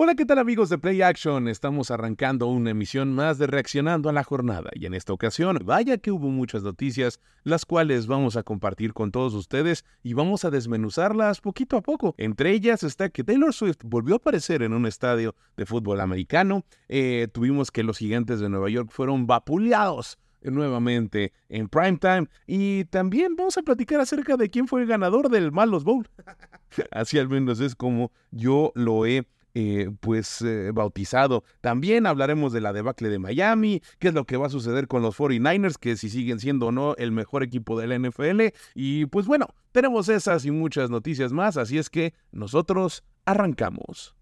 Hola, ¿qué tal amigos de Play Action? Estamos arrancando una emisión más de Reaccionando a la Jornada y en esta ocasión, vaya que hubo muchas noticias, las cuales vamos a compartir con todos ustedes y vamos a desmenuzarlas poquito a poco. Entre ellas está que Taylor Swift volvió a aparecer en un estadio de fútbol americano, eh, tuvimos que los gigantes de Nueva York fueron vapuleados nuevamente en primetime y también vamos a platicar acerca de quién fue el ganador del Malos Bowl. Así al menos es como yo lo he eh, pues eh, bautizado. También hablaremos de la debacle de Miami, qué es lo que va a suceder con los 49ers, que si siguen siendo o no el mejor equipo de la NFL. Y pues bueno, tenemos esas y muchas noticias más, así es que nosotros arrancamos.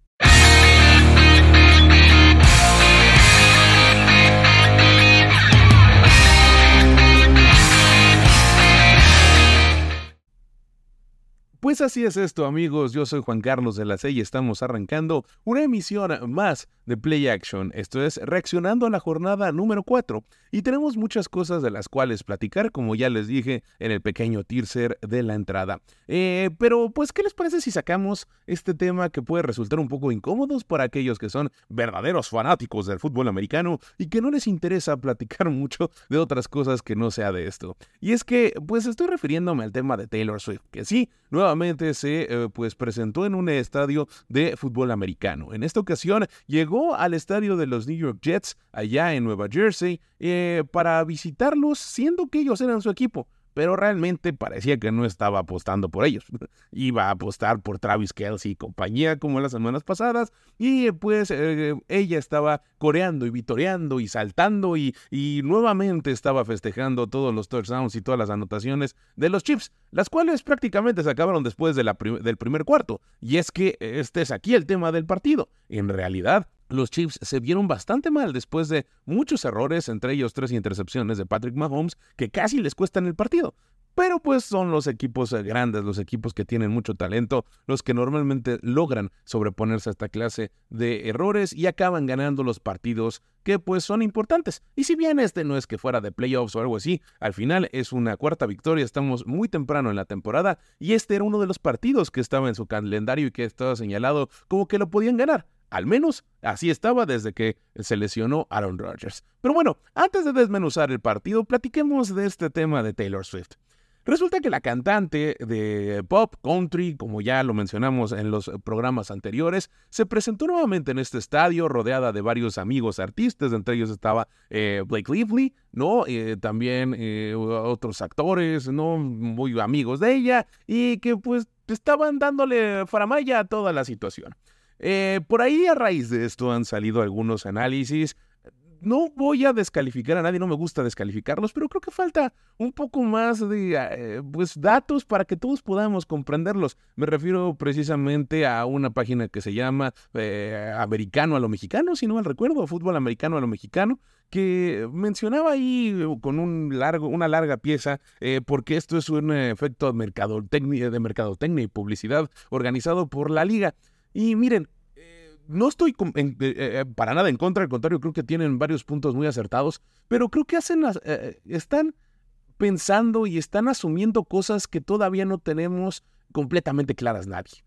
Pues así es esto, amigos. Yo soy Juan Carlos de la C y estamos arrancando una emisión más de Play Action. Esto es reaccionando a la jornada número 4. Y tenemos muchas cosas de las cuales platicar, como ya les dije en el pequeño teaser de la entrada. Eh, pero, pues, ¿qué les parece si sacamos este tema que puede resultar un poco incómodos para aquellos que son verdaderos fanáticos del fútbol americano y que no les interesa platicar mucho de otras cosas que no sea de esto? Y es que, pues, estoy refiriéndome al tema de Taylor Swift, que sí, nuevamente se eh, pues presentó en un estadio de fútbol americano. En esta ocasión llegó al estadio de los New York Jets allá en Nueva Jersey eh, para visitarlos siendo que ellos eran su equipo pero realmente parecía que no estaba apostando por ellos. Iba a apostar por Travis Kelsey y compañía como las semanas pasadas, y pues eh, ella estaba coreando y vitoreando y saltando y, y, nuevamente estaba festejando todos los touchdowns y todas las anotaciones de los Chips, las cuales prácticamente se acabaron después del primer cuarto. Y es que este es aquí el tema del partido. En realidad, los Chiefs se vieron bastante mal después de muchos errores, entre ellos tres intercepciones de Patrick Mahomes, que casi les cuestan el partido. Pero pues son los equipos eh, grandes, los equipos que tienen mucho talento, los que normalmente logran sobreponerse a esta clase de errores y acaban ganando los partidos que pues son importantes. Y si bien este no es que fuera de playoffs o algo así, al final es una cuarta victoria, estamos muy temprano en la temporada y este era uno de los partidos que estaba en su calendario y que estaba señalado como que lo podían ganar. Al menos así estaba desde que se lesionó Aaron Rodgers. Pero bueno, antes de desmenuzar el partido, platiquemos de este tema de Taylor Swift. Resulta que la cantante de pop country, como ya lo mencionamos en los programas anteriores, se presentó nuevamente en este estadio rodeada de varios amigos artistas, entre ellos estaba eh, Blake Lively, ¿no? Eh, también eh, otros actores, ¿no? Muy amigos de ella y que pues estaban dándole faramaya a toda la situación. Eh, por ahí a raíz de esto han salido algunos análisis. No voy a descalificar a nadie, no me gusta descalificarlos, pero creo que falta un poco más de eh, pues, datos para que todos podamos comprenderlos. Me refiero precisamente a una página que se llama eh, Americano a lo Mexicano, si no mal recuerdo, Fútbol Americano a lo Mexicano, que mencionaba ahí con un largo, una larga pieza, porque esto es un efecto de mercadotecnia y publicidad organizado por la liga. Y miren, eh, no estoy eh, eh, para nada en contra, al contrario, creo que tienen varios puntos muy acertados, pero creo que hacen, están pensando y están asumiendo cosas que todavía no tenemos completamente claras nadie.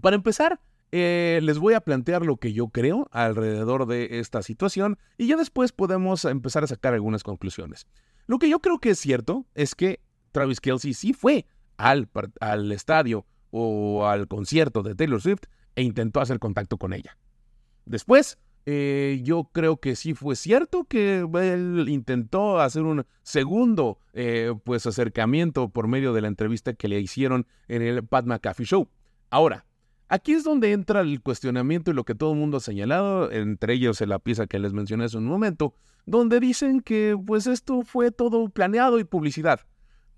Para empezar, les voy a plantear lo que yo creo alrededor de esta situación y ya después podemos empezar a sacar algunas conclusiones. Lo que yo creo que es cierto es que Travis Kelsey sí fue al, al estadio o al concierto de Taylor Swift e intentó hacer contacto con ella. Después, eh, yo creo que sí fue cierto que él intentó hacer un segundo eh, pues acercamiento por medio de la entrevista que le hicieron en el Pat McAfee Show. Ahora, aquí es donde entra el cuestionamiento y lo que todo el mundo ha señalado, entre ellos en la pieza que les mencioné hace un momento, donde dicen que pues esto fue todo planeado y publicidad.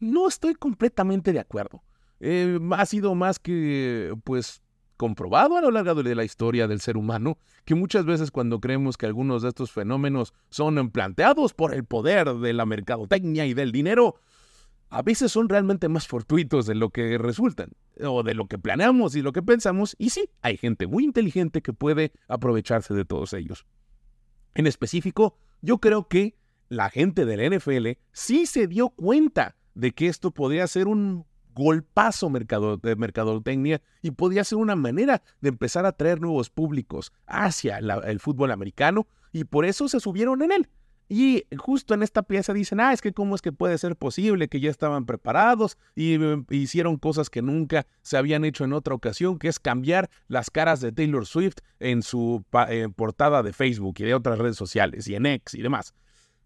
No estoy completamente de acuerdo. Eh, ha sido más que, pues, comprobado a lo largo de la historia del ser humano que muchas veces cuando creemos que algunos de estos fenómenos son planteados por el poder de la mercadotecnia y del dinero, a veces son realmente más fortuitos de lo que resultan, o de lo que planeamos y lo que pensamos, y sí, hay gente muy inteligente que puede aprovecharse de todos ellos. En específico, yo creo que la gente del NFL sí se dio cuenta de que esto podría ser un golpazo de mercadotecnia y podía ser una manera de empezar a traer nuevos públicos hacia el fútbol americano y por eso se subieron en él. Y justo en esta pieza dicen, ah, es que cómo es que puede ser posible que ya estaban preparados y eh, hicieron cosas que nunca se habían hecho en otra ocasión, que es cambiar las caras de Taylor Swift en su portada de Facebook y de otras redes sociales y en X y demás.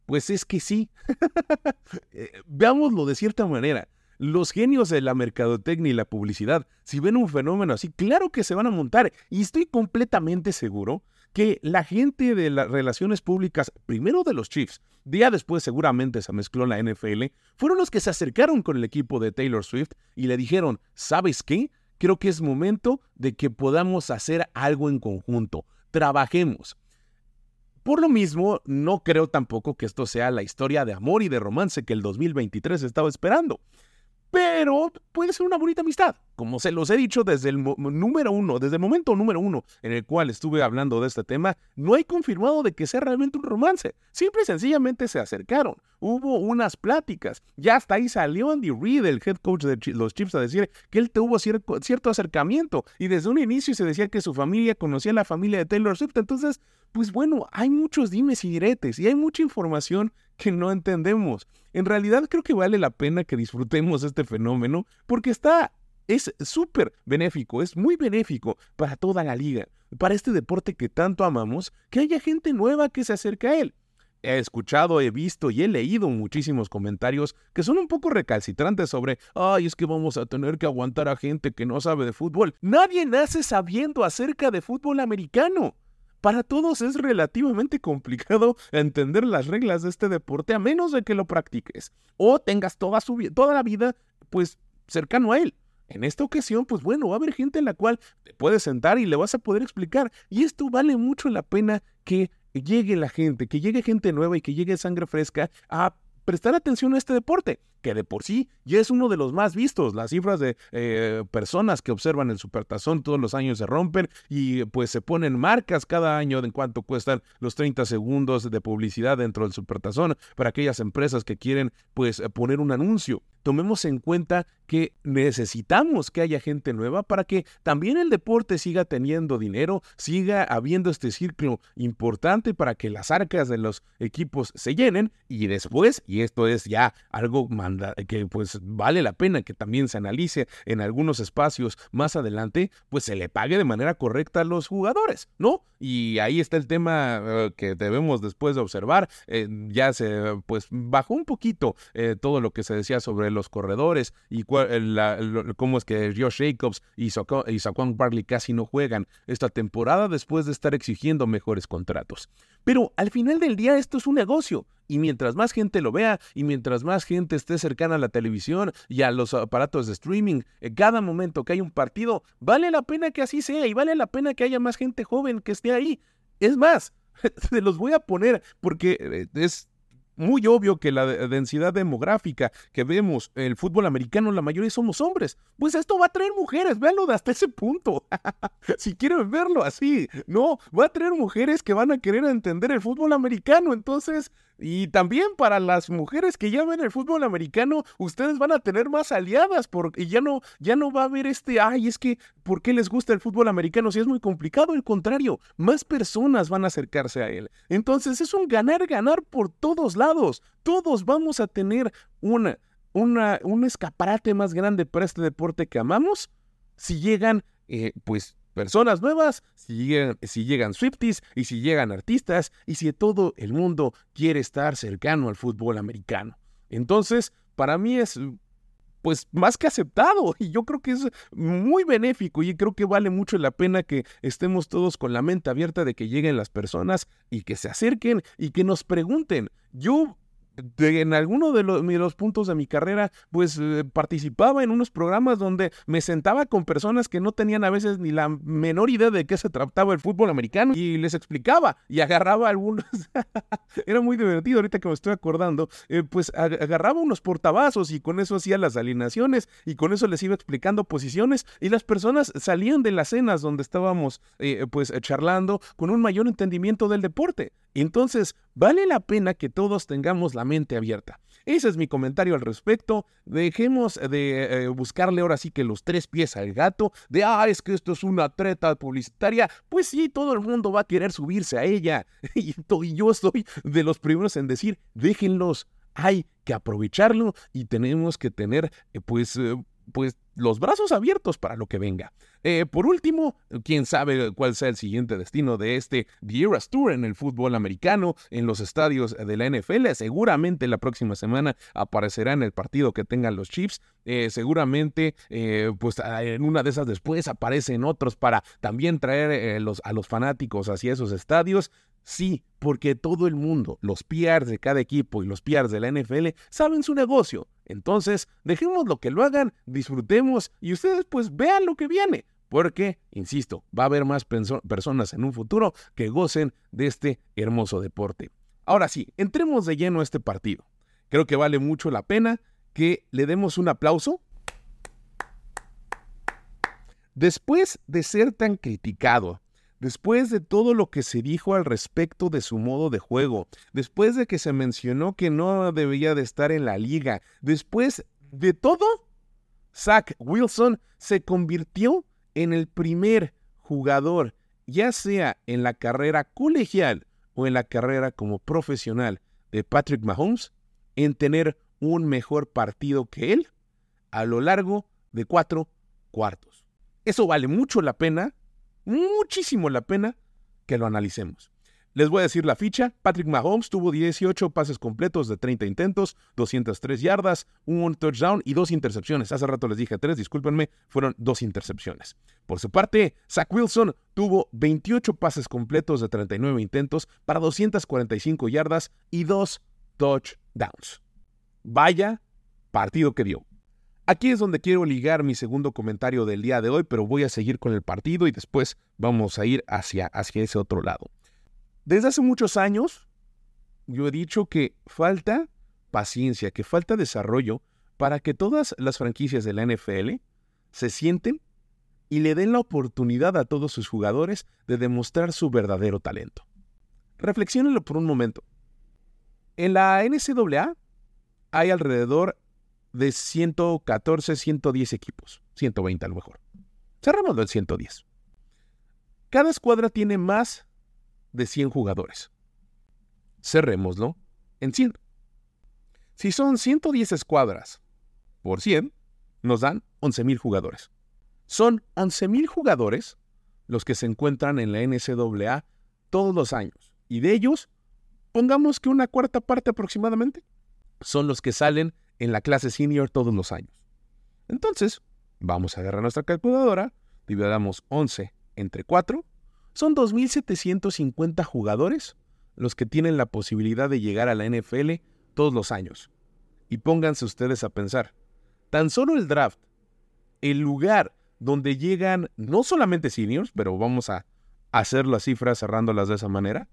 Pues es que sí. Eh, veámoslo de cierta manera. Los genios de la mercadotecnia y la publicidad, si ven un fenómeno así, claro que se van a montar. Y estoy completamente seguro que la gente de las relaciones públicas, primero de los Chiefs, día después seguramente se mezcló la NFL, fueron los que se acercaron con el equipo de Taylor Swift y le dijeron, ¿sabes qué? Creo que es momento de que podamos hacer algo en conjunto. Trabajemos. Por lo mismo, no creo tampoco que esto sea la historia de amor y de romance que el 2023 estaba esperando pero puede ser una bonita amistad. Como se los he dicho desde el número uno, desde el momento número uno en el cual estuve hablando de este tema, no hay confirmado de que sea realmente un romance. Simple y sencillamente se acercaron. Hubo unas pláticas. Ya hasta ahí salió Andy Reid, el head coach de los Chiefs, a decir que él tuvo cierto, acercamiento. Y desde un inicio se decía que su familia conocía a la familia de Taylor Swift. Entonces, pues bueno, hay muchos dimes y diretes y hay mucha información que no entendemos. En realidad creo que vale la pena que disfrutemos este fenómeno porque está es súper benéfico, es muy benéfico para toda la liga, para este deporte que tanto amamos, que haya gente nueva que se acerque a él. He escuchado, he visto y he leído muchísimos comentarios que son un poco recalcitrantes sobre, ay, es que vamos a tener que aguantar a gente que no sabe de fútbol. Nadie nace sabiendo acerca de fútbol americano. Para todos es relativamente complicado entender las reglas de este deporte a menos de que lo practiques o tengas toda, su, toda la vida pues cercano a él. En esta ocasión, pues bueno, va a haber gente en la cual te puedes sentar y le vas a poder explicar. Y esto vale mucho la pena que llegue la gente, que llegue gente nueva y que llegue sangre fresca a prestar atención a este deporte, que de por sí ya es uno de los más vistos. Las cifras de eh, personas que observan el supertazón todos los años se rompen y pues se ponen marcas cada año en cuanto cuestan los 30 segundos de publicidad dentro del supertazón para aquellas empresas que quieren pues poner un anuncio tomemos en cuenta que necesitamos que haya gente nueva para que también el deporte siga teniendo dinero, siga habiendo este círculo importante para que las arcas de los equipos se llenen y después, y esto es ya algo que pues vale la pena que también se analice en algunos espacios más adelante, pues se le pague de manera correcta a los jugadores, ¿no? Y ahí está el tema eh, que debemos después de observar, eh, ya se pues bajó un poquito eh, todo lo que se decía sobre los corredores y cómo es que Josh Jacobs y, Saquon Barkley casi no juegan esta temporada después de estar exigiendo mejores contratos. Pero al final del día esto es un negocio y mientras más gente lo vea y mientras más gente esté cercana a la televisión y a los aparatos de streaming, en cada momento que hay un partido, vale la pena que así sea y vale la pena que haya más gente joven que esté ahí. Es más, se los voy a poner porque eh, es muy obvio que la densidad demográfica que vemos en el fútbol americano, la mayoría somos hombres. Pues esto va a traer mujeres, véanlo de hasta ese punto. si quieren verlo así, no, va a traer mujeres que van a querer entender el fútbol americano. Entonces, y también para las mujeres que ya ven el fútbol americano, ustedes van a tener más aliadas porque ya no, ya no va a haber este, ay, es que, ¿por qué les gusta el fútbol americano si es muy complicado? Al contrario, más personas van a acercarse a él. Entonces es un ganar-ganar por todos lados. Todos vamos a tener una, una, un escaparate más grande para este deporte que amamos si llegan, eh, pues, personas nuevas, si llegan, si llegan Swifties y si llegan artistas y si todo el mundo quiere estar cercano al fútbol americano. Entonces, para mí es pues más que aceptado y yo creo que es muy benéfico y creo que vale mucho la pena que estemos todos con la mente abierta de que lleguen las personas y que se acerquen y que nos pregunten. Yo en alguno de los, puntos de mi carrera, pues eh, participaba en unos programas donde me sentaba con personas que no tenían a veces ni la menor idea de qué se trataba el fútbol americano y les explicaba y agarraba algunos. Era muy divertido ahorita que me estoy acordando. Eh, pues agarraba unos portavasos y con eso hacía las alineaciones y con eso les iba explicando posiciones y las personas salían de las cenas donde estábamos eh, pues charlando con un mayor entendimiento del deporte. Entonces, vale la pena que todos tengamos la mente abierta. Ese es mi comentario al respecto. Dejemos de eh, buscarle ahora sí que los tres pies al gato, de, ah, es que esto es una treta publicitaria. Pues sí, todo el mundo va a querer subirse a ella. y, yo soy de los primeros en decir, déjenlos. Hay que aprovecharlo y tenemos que tener, eh, pues, eh, pues los brazos abiertos para lo que venga. Eh, por último, quién sabe cuál sea el siguiente destino de este The Eras Tour en el fútbol americano, en los estadios de la NFL. Seguramente la próxima semana aparecerá en el partido que tengan los Chiefs. Eh, seguramente, eh, pues en una de esas después aparecen otros para también traer a los fanáticos hacia esos estadios. Sí, porque todo el mundo, los PRs de cada equipo y los PRs de la NFL, saben su negocio. Entonces, dejemos lo que lo hagan, disfrutemos y ustedes pues vean lo que viene. Porque, insisto, va a haber más personas en un futuro que gocen de este hermoso deporte. Ahora sí, entremos de lleno a este partido. Creo que vale mucho la pena que le demos un aplauso. Después de ser tan criticado, Después de todo lo que se dijo al respecto de su modo de juego, después de que se mencionó que no debía de estar en la liga, después de todo, Zach Wilson se convirtió en el primer jugador, ya sea en la carrera colegial o en la carrera como profesional de Patrick Mahomes, en tener un mejor partido que él a lo largo de cuatro cuartos. Eso vale mucho la pena muchísimo la pena que lo analicemos. Les voy a decir la ficha. Patrick Mahomes tuvo 18 pases completos de 30 intentos, 203 yardas, un touchdown y dos intercepciones. Hace rato les dije tres, discúlpenme, fueron dos intercepciones. Por su parte, Zach Wilson tuvo 28 pases completos de 39 intentos para 245 yardas y dos touchdowns. Vaya partido que dio. Aquí es donde quiero ligar mi segundo comentario del día de hoy, pero voy a seguir con el partido y después vamos a ir hacia, hacia ese otro lado. Desde hace muchos años, yo he dicho que falta paciencia, que falta desarrollo para que todas las franquicias de la NFL se sienten y le den la oportunidad a todos sus jugadores de demostrar su verdadero talento. Reflexionenlo por un momento. En la NCAA hay alrededor de 114, 110 equipos. 120 a lo mejor. Cerramos del 110. Cada escuadra tiene más de 100 jugadores. Cerrémoslo en 100. Si son 110 escuadras por 100, nos dan 11.000 jugadores. Son 11.000 jugadores los que se encuentran en la NCAA todos los años. Y de ellos, pongamos que una cuarta parte aproximadamente, son los que salen en la clase senior todos los años. Entonces, vamos a agarrar nuestra calculadora, dividamos 11 entre 4, son 2.750 jugadores los que tienen la posibilidad de llegar a la NFL todos los años. Y pónganse ustedes a pensar, tan solo el draft, el lugar donde llegan no solamente seniors, pero vamos a hacer las cifras cerrándolas de esa manera,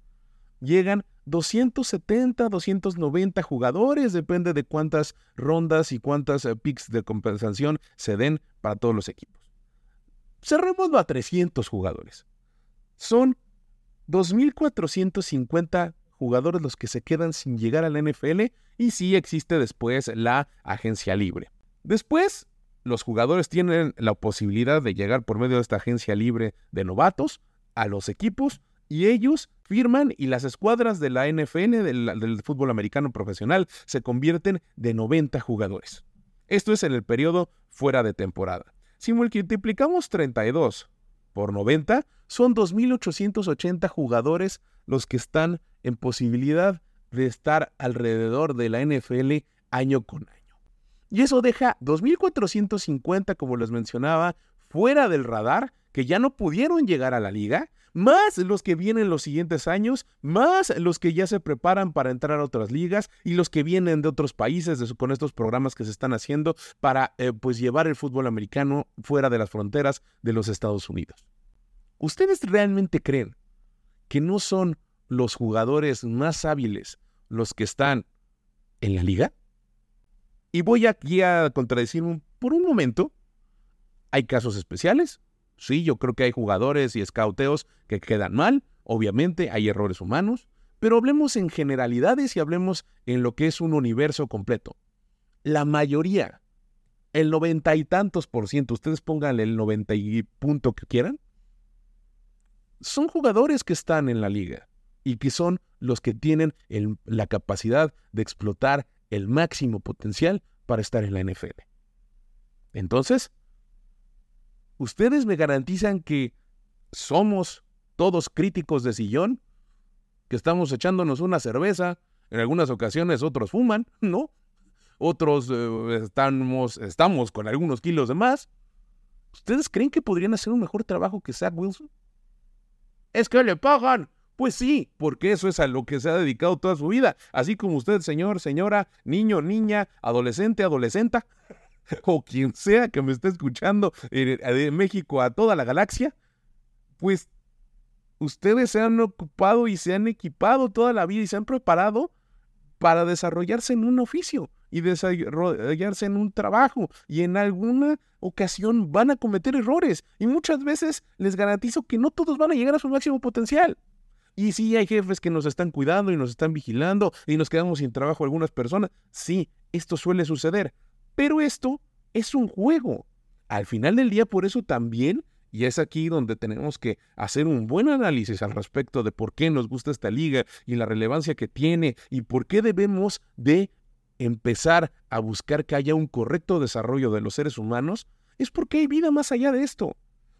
llegan 270, 290 jugadores, depende de cuántas rondas y cuántas eh, picks de compensación se den para todos los equipos. Cerrémoslo a 300 jugadores. Son 2.450 jugadores los que se quedan sin llegar a la NFL y sí existe después la agencia libre. Después, los jugadores tienen la posibilidad de llegar por medio de esta agencia libre de novatos a los equipos y ellos firman y las escuadras de la NFL, del, fútbol americano profesional, se convierten de 90 jugadores. Esto es en el periodo fuera de temporada. Si multiplicamos 32 por 90, son 2.880 jugadores los que están en posibilidad de estar alrededor de la NFL año con año. Y eso deja 2.450, como les mencionaba, fuera del radar, que ya no pudieron llegar a la liga más los que vienen los siguientes años, más los que ya se preparan para entrar a otras ligas y los que vienen de otros países con estos programas que se están haciendo para eh, pues llevar el fútbol americano fuera de las fronteras de los Estados Unidos. ¿Ustedes realmente creen que no son los jugadores más hábiles los que están en la liga? Y voy aquí a contradecir por un momento. Hay casos especiales, Sí, yo creo que hay jugadores y escauteos que quedan mal, obviamente hay errores humanos, Pero hablemos en generalidades y hablemos en lo que es un universo completo. La mayoría, el noventa y tantos por ciento, ustedes pónganle el noventa y punto que quieran, son jugadores que están en la liga y que son los que tienen la capacidad de explotar el máximo potencial para estar en la NFL. Entonces, ¿ustedes me garantizan que somos todos críticos de sillón? ¿Que estamos echándonos una cerveza? En algunas ocasiones otros fuman, ¿no? Otros eh, estamos, estamos con algunos kilos de más. ¿Ustedes creen que podrían hacer un mejor trabajo que Zach Wilson? Es que le pagan. Pues sí, porque eso es a lo que se ha dedicado toda su vida. Así como usted, señor, señora, niño, niña, adolescente, adolescenta, o quien sea que me esté escuchando de México a toda la galaxia, pues ustedes se han ocupado y se han equipado toda la vida y se han preparado para desarrollarse en un oficio y desarrollarse en un trabajo y en alguna ocasión van a cometer errores y muchas veces les garantizo que no todos van a llegar a su máximo potencial. Y sí, hay jefes que nos están cuidando y nos están vigilando y nos quedamos sin trabajo algunas personas. Sí, esto suele suceder. Pero esto es un juego. Al final del día, por eso también, y es aquí donde tenemos que hacer un buen análisis al respecto de por qué nos gusta esta liga y la relevancia que tiene y por qué debemos de empezar a buscar que haya un correcto desarrollo de los seres humanos, es porque hay vida más allá de esto.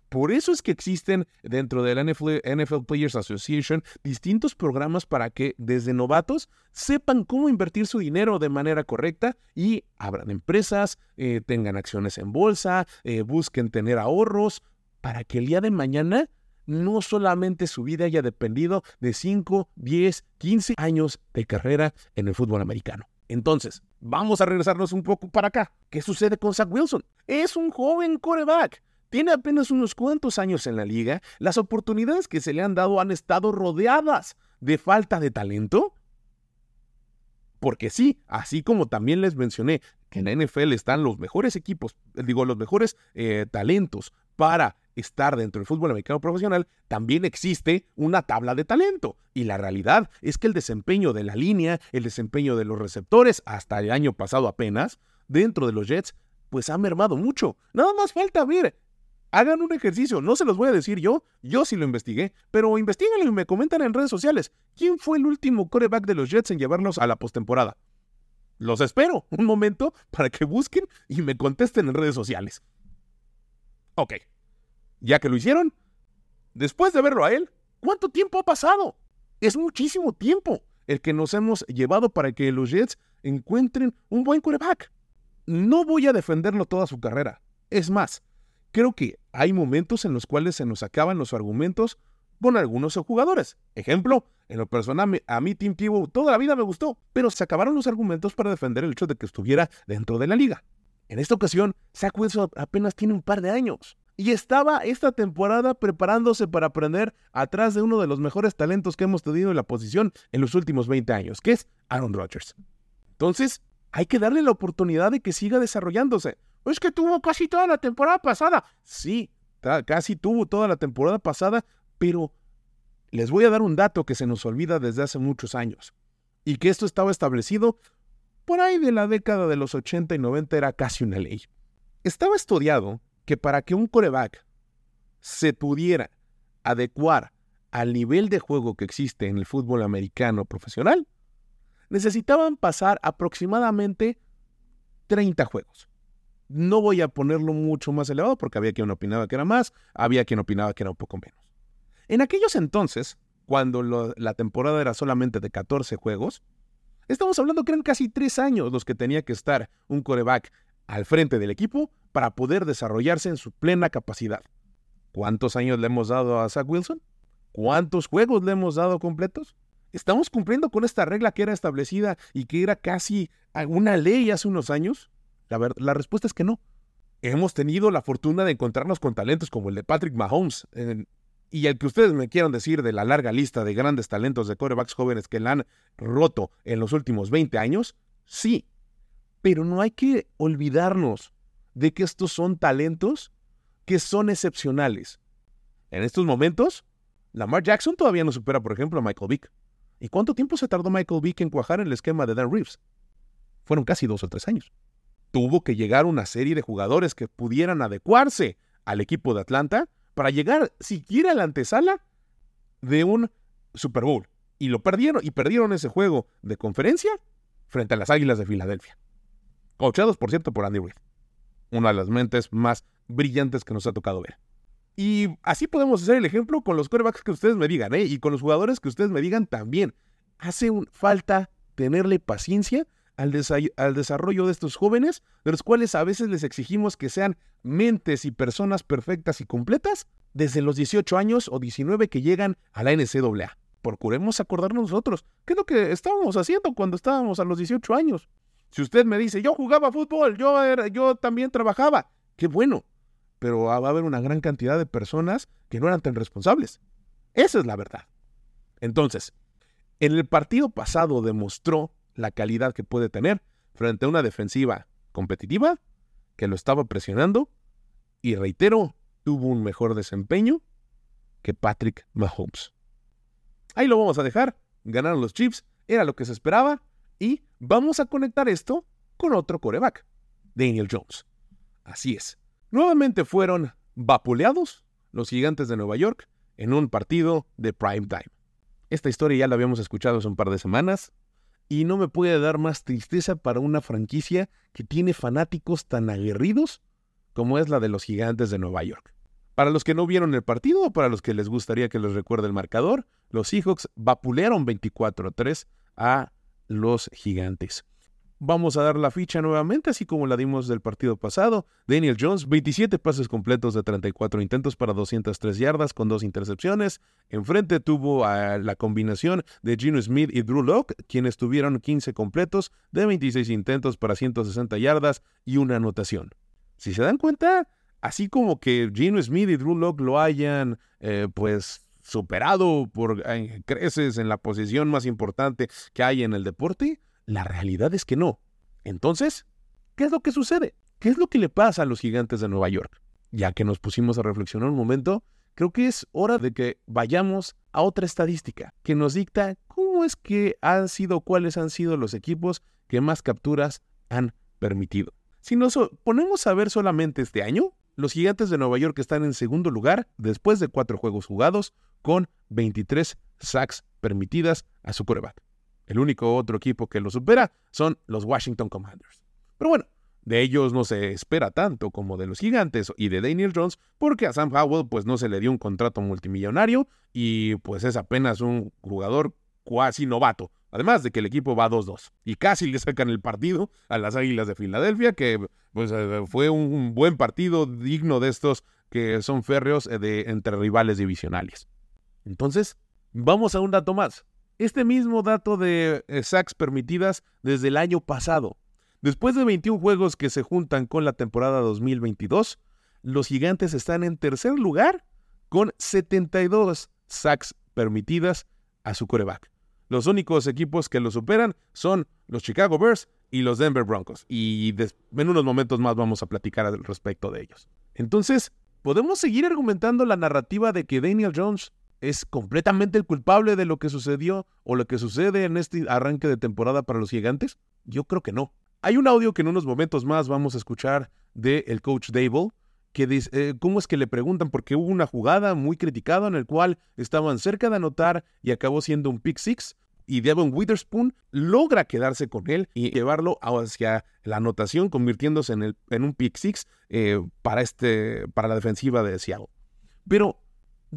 Por eso es que existen dentro de la NFL, Players Association distintos programas para que desde novatos sepan cómo invertir su dinero de manera correcta y abran empresas, eh, tengan acciones en bolsa, eh, busquen tener ahorros, para que el día de mañana no solamente su vida haya dependido de 5, 10, 15 años de carrera en el fútbol americano. Entonces, vamos a regresarnos un poco para acá. ¿Qué sucede con Zach Wilson? Es un joven coreback tiene apenas unos cuantos años en la liga, las oportunidades que se le han dado han estado rodeadas de falta de talento. Porque sí, así como también les mencioné que en la NFL están los mejores equipos, digo, los mejores eh, talentos para estar dentro del fútbol americano profesional, también existe una tabla de talento. Y la realidad es que el desempeño de la línea, el desempeño de los receptores, hasta el año pasado apenas, dentro de los Jets, pues ha mermado mucho. Nada más falta ver Hagan un ejercicio, no se los voy a decir yo, yo sí lo investigué, pero investiguenlo y me comentan en redes sociales. ¿Quién fue el último coreback de los Jets en llevarlos a la postemporada? Los espero un momento para que busquen y me contesten en redes sociales. Ok, ya que lo hicieron, después de verlo a él, ¿cuánto tiempo ha pasado? Es muchísimo tiempo el que nos hemos llevado para que los Jets encuentren un buen coreback. No voy a defenderlo toda su carrera. Es más, Creo que hay momentos en los cuales se nos acaban los argumentos con algunos jugadores. Ejemplo, en lo personal, a mí Tim Tebow toda la vida me gustó, pero se acabaron los argumentos para defender el hecho de que estuviera dentro de la liga. En esta ocasión, Zach Wilson apenas tiene un par de años y estaba esta temporada preparándose para aprender atrás de uno de los mejores talentos que hemos tenido en la posición en los últimos 20 años, que es Aaron Rodgers. Entonces, hay que darle la oportunidad de que siga desarrollándose. Es que tuvo casi toda la temporada pasada. Sí, casi tuvo toda la temporada pasada, pero les voy a dar un dato que se nos olvida desde hace muchos años. Y que esto estaba establecido por ahí de la década de los 80 y 90 era casi una ley. Estaba estudiado que para que un coreback se pudiera adecuar al nivel de juego que existe en el fútbol americano profesional, necesitaban pasar aproximadamente 30 juegos. No voy a ponerlo mucho más elevado porque había quien opinaba que era más, había quien opinaba que era un poco menos. En aquellos entonces, cuando la temporada era solamente de 14 juegos, estamos hablando que eran casi tres años los que tenía que estar un coreback al frente del equipo para poder desarrollarse en su plena capacidad. ¿Cuántos años le hemos dado a Zach Wilson? ¿Cuántos juegos le hemos dado completos? ¿Estamos cumpliendo con esta regla que era establecida y que era casi una ley hace unos años? La, respuesta es que no. Hemos tenido la fortuna de encontrarnos con talentos como el de Patrick Mahomes y el que ustedes me quieran decir de la larga lista de grandes talentos de corebacks jóvenes que la han roto en los últimos 20 años, sí. Pero no hay que olvidarnos de que estos son talentos que son excepcionales. En estos momentos, Lamar Jackson todavía no supera, por ejemplo, a Michael Vick. ¿Y cuánto tiempo se tardó Michael Vick en cuajar en el esquema de Dan Reeves? Fueron casi dos o tres años. Tuvo que llegar una serie de jugadores que pudieran adecuarse al equipo de Atlanta para llegar siquiera a la antesala de un Super Bowl. Y lo perdieron, y perdieron ese juego de conferencia frente a las Águilas de Filadelfia. Coachados, por cierto, por Andy Reid. Una de las mentes más brillantes que nos ha tocado ver. Y así podemos hacer el ejemplo con los quarterbacks que ustedes me digan, ¿eh? Y con los jugadores que ustedes me digan también. Hace falta tenerle paciencia al, al, desarrollo de estos jóvenes, de los cuales a veces les exigimos que sean mentes y personas perfectas y completas desde los 18 años o 19 que llegan a la NCAA. Procuremos acordarnos nosotros qué es lo que estábamos haciendo cuando estábamos a los 18 años. Si usted me dice, yo jugaba fútbol, yo, era, yo también trabajaba, qué bueno, pero va a haber una gran cantidad de personas que no eran tan responsables. Esa es la verdad. Entonces, en el partido pasado demostró la calidad que puede tener frente a una defensiva competitiva que lo estaba presionando y reitero, tuvo un mejor desempeño que Patrick Mahomes. Ahí lo vamos a dejar. Ganaron los Chiefs, era lo que se esperaba y vamos a conectar esto con otro coreback, Daniel Jones. Así es. Nuevamente fueron vapuleados los gigantes de Nueva York en un partido de prime time. Esta historia ya la habíamos escuchado hace un par de semanas y no me puede dar más tristeza para una franquicia que tiene fanáticos tan aguerridos como es la de los gigantes de Nueva York. Para los que no vieron el partido o para los que les gustaría que les recuerde el marcador, los Seahawks vapulearon 24 a 3 a los gigantes. Vamos a dar la ficha nuevamente, así como la dimos del partido pasado. Daniel Jones, 27 pases completos de 34 intentos para 203 yardas con dos intercepciones. Enfrente tuvo a la combinación de Gino Smith y Drew Locke, quienes tuvieron 15 completos de 26 intentos para 160 yardas y una anotación. Si se dan cuenta, así como que Gino Smith y Drew Locke lo hayan, eh, pues, superado por eh, creces en la posición más importante que hay en el deporte, la realidad es que no. Entonces, ¿qué es lo que sucede? ¿Qué es lo que le pasa a los gigantes de Nueva York? Ya que nos pusimos a reflexionar un momento, creo que es hora de que vayamos a otra estadística que nos dicta cómo es que han sido, cuáles han sido los equipos que más capturas han permitido. Si nos ponemos a ver solamente este año, los gigantes de Nueva York están en segundo lugar después de cuatro juegos jugados con 23 sacks permitidas a su coreback. El único otro equipo que lo supera son los Washington Commanders. Pero bueno, de ellos no se espera tanto como de los gigantes y de Daniel Jones, porque a Sam Howell pues no se le dio un contrato multimillonario y pues es apenas un jugador cuasi novato. Además de que el equipo va 2-2 y casi le sacan el partido a las Águilas de Filadelfia, que pues eh, fue un buen partido digno de estos que son férreos eh, de, entre rivales divisionales. Entonces, vamos a un dato más. Este mismo dato de eh, sacks permitidas desde el año pasado. Después de 21 juegos que se juntan con la temporada 2022, los gigantes están en tercer lugar con 72 sacks permitidas a su coreback. Los únicos equipos que lo superan son los Chicago Bears y los Denver Broncos. Y en unos momentos más vamos a platicar al respecto de ellos. Entonces, ¿podemos seguir argumentando la narrativa de que Daniel Jones es completamente el culpable de lo que sucedió o lo que sucede en este arranque de temporada para los gigantes? Yo creo que no. Hay un audio que en unos momentos más vamos a escuchar del el coach Dable, que dice, eh, cómo es que le preguntan, porque hubo una jugada muy criticada en el cual estaban cerca de anotar y acabó siendo un pick six, y Devon Witherspoon logra quedarse con él y llevarlo hacia la anotación, convirtiéndose en, el, en un pick six eh, para, este, para la defensiva de Seattle. Pero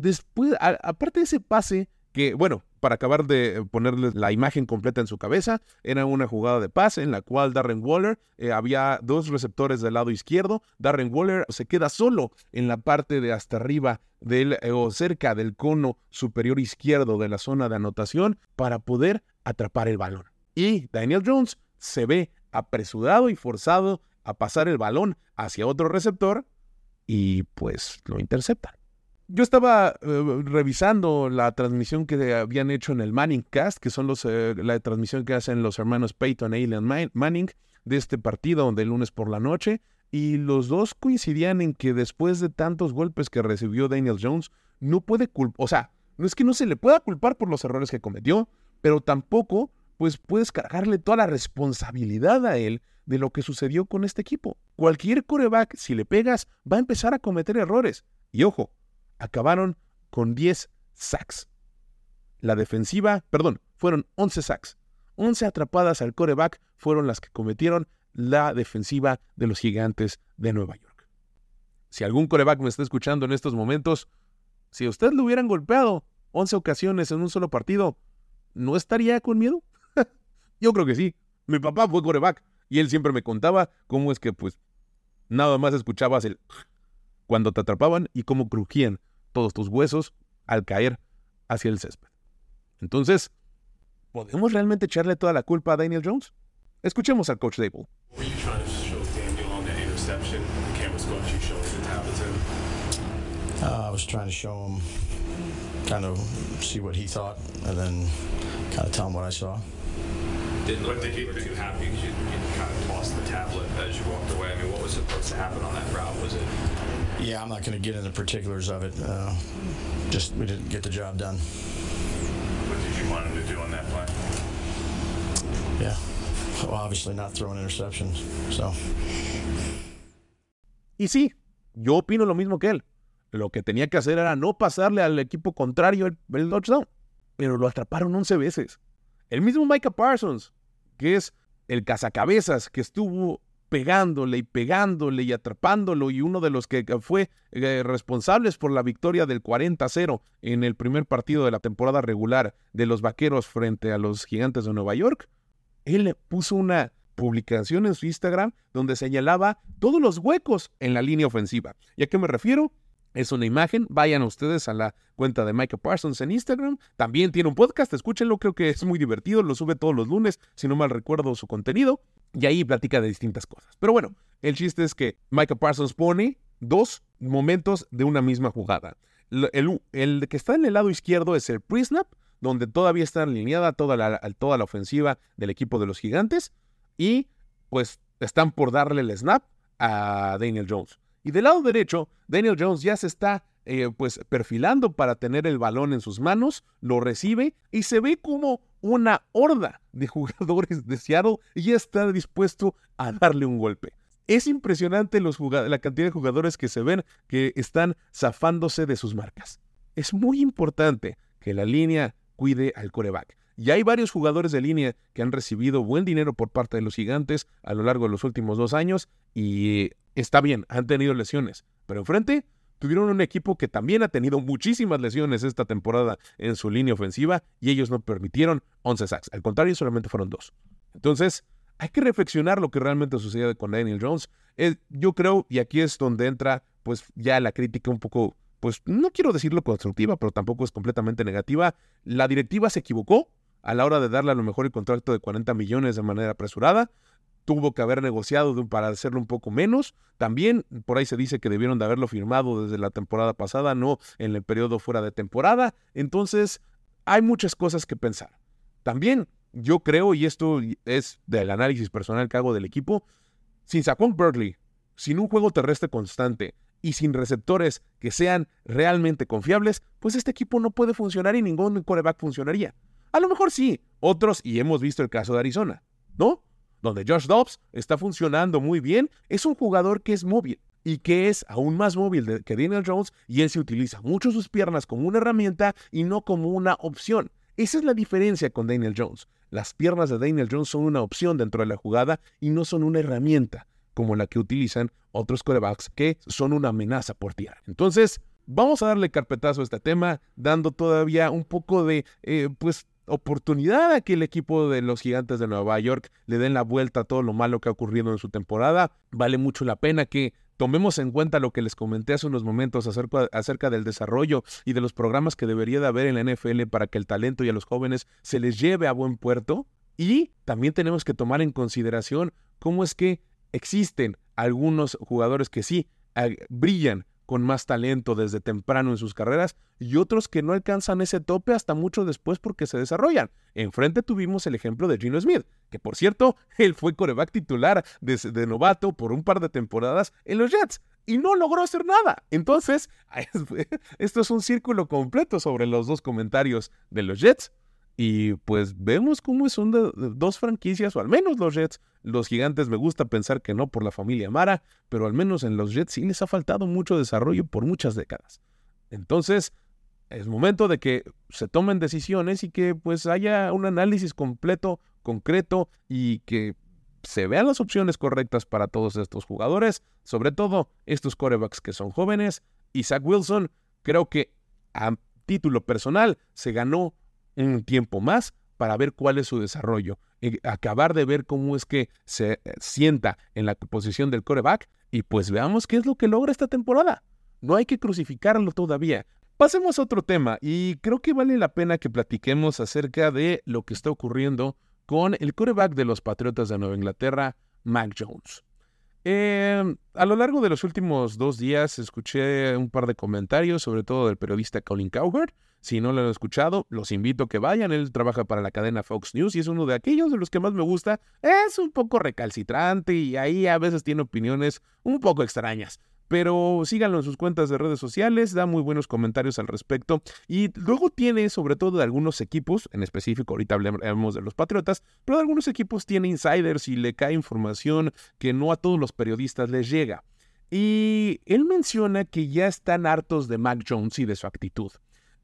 Después, aparte de ese pase, que bueno, para acabar de ponerle la imagen completa en su cabeza, era una jugada de pase en la cual Darren Waller eh, había dos receptores del lado izquierdo. Darren Waller se queda solo en la parte de hasta arriba del, eh, o cerca del cono superior izquierdo de la zona de anotación para poder atrapar el balón. Y Daniel Jones se ve apresurado y forzado a pasar el balón hacia otro receptor y pues lo intercepta. Yo estaba eh, revisando la transmisión que habían hecho en el Manning Cast, que son los, eh, la transmisión que hacen los hermanos Peyton e Elian Manning de este partido de lunes por la noche, y los dos coincidían en que después de tantos golpes que recibió Daniel Jones, no puede culpar, o sea, no es que no se le pueda culpar por los errores que cometió, pero tampoco pues puedes cargarle toda la responsabilidad a él de lo que sucedió con este equipo. Cualquier coreback, si le pegas, va a empezar a cometer errores. Y ojo, acabaron con 10 sacks. La defensiva, perdón, fueron 11 sacks. 11 atrapadas al coreback fueron las que cometieron la defensiva de los gigantes de Nueva York. Si algún coreback me está escuchando en estos momentos, si a usted lo hubieran golpeado 11 ocasiones en un solo partido, ¿no estaría con miedo? Yo creo que sí. Mi papá fue coreback y él siempre me contaba cómo es que, pues, nada más escuchabas el cuando te atrapaban y cómo crujían todos tus huesos al caer hacia el césped. Entonces, ¿podemos realmente echarle toda la culpa a Daniel Jones? Escuchemos al coach Dable. Uh, I was trying to show him, kind of see what he thought, and then kind of tell him what I saw. Didn't look like you were too happy because you, you kind of tossed the tablet as you walked away. I mean, what was supposed to happen on that route? Was it? Yeah, I'm not going to get into particulars of it. Uh, just we didn't get the job done. What did you want him to do on that play? Yeah. Well, obviously not throwing interceptions. So. Y sí, yo opino lo mismo que él. Lo que tenía que hacer era no pasarle al equipo contrario el, el touchdown. Pero lo atraparon 11 veces. El mismo Micah Parsons, que es el cazacabezas que estuvo pegándole y pegándole y atrapándolo y uno de los que fue eh, responsables por la victoria del 40-0 en el primer partido de la temporada regular de los Vaqueros frente a los Gigantes de Nueva York, él puso una publicación en su Instagram donde señalaba todos los huecos en la línea ofensiva. ¿Y a qué me refiero? Es una imagen, vayan ustedes a la cuenta de Michael Parsons en Instagram. También tiene un podcast, escúchenlo, creo que es muy divertido, lo sube todos los lunes, si no mal recuerdo su contenido, y ahí platica de distintas cosas. Pero bueno, el chiste es que Michael Parsons pone dos momentos de una misma jugada. El, que está en el lado izquierdo es el pre-snap, donde todavía está alineada toda la, toda la ofensiva del equipo de los gigantes, y pues están por darle el snap a Daniel Jones. Y del lado derecho, Daniel Jones ya se está eh, pues perfilando para tener el balón en sus manos, lo recibe y se ve como una horda de jugadores de Seattle ya está dispuesto a darle un golpe. Es impresionante la cantidad de jugadores que se ven que están zafándose de sus marcas. Es muy importante que la línea cuide al coreback. Y hay varios jugadores de línea que han recibido buen dinero por parte de los gigantes a lo largo de los últimos dos años y está bien, han tenido lesiones, pero enfrente tuvieron un equipo que también ha tenido muchísimas lesiones esta temporada en su línea ofensiva y ellos no permitieron 11 sacks. Al contrario, solamente fueron dos. Entonces, hay que reflexionar lo que realmente sucedió con Daniel Jones. Eh, yo creo, y aquí es donde entra pues ya la crítica un poco, pues no quiero decirlo constructiva, pero tampoco es completamente negativa. La directiva se equivocó a la hora de darle a lo mejor el contrato de 40 millones de manera apresurada tuvo que haber negociado para hacerlo un poco menos. También por ahí se dice que debieron de haberlo firmado desde la temporada pasada, no en el periodo fuera de temporada. Entonces, hay muchas cosas que pensar. También yo creo, y esto es del análisis personal que hago del equipo, sin Saquon Berkeley, sin un juego terrestre constante y sin receptores que sean realmente confiables, pues este equipo no puede funcionar y ningún coreback funcionaría. A lo mejor sí, otros, y hemos visto el caso de Arizona, ¿no? Donde Josh Dobbs está funcionando muy bien, es un jugador que es móvil y que es aún más móvil que Daniel Jones y él se utiliza mucho sus piernas como una herramienta y no como una opción. Esa es la diferencia con Daniel Jones. Las piernas de Daniel Jones son una opción dentro de la jugada y no son una herramienta como la que utilizan otros corebacks que son una amenaza por tierra. Entonces, vamos a darle carpetazo a este tema, dando todavía un poco de, eh, pues, oportunidad a que el equipo de los gigantes de Nueva York le den la vuelta a todo lo malo que ha ocurrido en su temporada. Vale mucho la pena que tomemos en cuenta lo que les comenté hace unos momentos acerca, del desarrollo y de los programas que debería de haber en la NFL para que el talento y a los jóvenes se les lleve a buen puerto. Y también tenemos que tomar en consideración cómo es que existen algunos jugadores que sí eh, brillan con más talento desde temprano en sus carreras y otros que no alcanzan ese tope hasta mucho después porque se desarrollan. Enfrente tuvimos el ejemplo de Gino Smith, que por cierto, él fue coreback titular de, novato por un par de temporadas en los Jets y no logró hacer nada. Entonces, esto es un círculo completo sobre los dos comentarios de los Jets Y pues vemos cómo son de, dos franquicias, o al menos los Jets. Los gigantes me gusta pensar que no por la familia Mara, pero al menos en los Jets sí les ha faltado mucho desarrollo por muchas décadas. Entonces, es momento de que se tomen decisiones y que pues haya un análisis completo, concreto y que se vean las opciones correctas para todos estos jugadores, sobre todo estos corebacks que son jóvenes. Isaac Wilson, creo que a título personal se ganó un tiempo más para ver cuál es su desarrollo, y acabar de ver cómo es que se eh, sienta en la posición del coreback y pues veamos qué es lo que logra esta temporada. No hay que crucificarlo todavía. Pasemos a otro tema y creo que vale la pena que platiquemos acerca de lo que está ocurriendo con el coreback de los Patriotas de Nueva Inglaterra, Mac Jones. Eh, a lo largo de los últimos dos días escuché un par de comentarios, sobre todo del periodista Colin Cowherd, si no lo han escuchado, los invito a que vayan. Él trabaja para la cadena Fox News y es uno de aquellos de los que más me gusta. Es un poco recalcitrante y ahí a veces tiene opiniones un poco extrañas. Pero síganlo en sus cuentas de redes sociales, da muy buenos comentarios al respecto. Y luego tiene, sobre todo de algunos equipos, en específico ahorita hablamos de los Patriotas, pero de algunos equipos tiene insiders y le cae información que no a todos los periodistas les llega. Y él menciona que ya están hartos de Mac Jones y de su actitud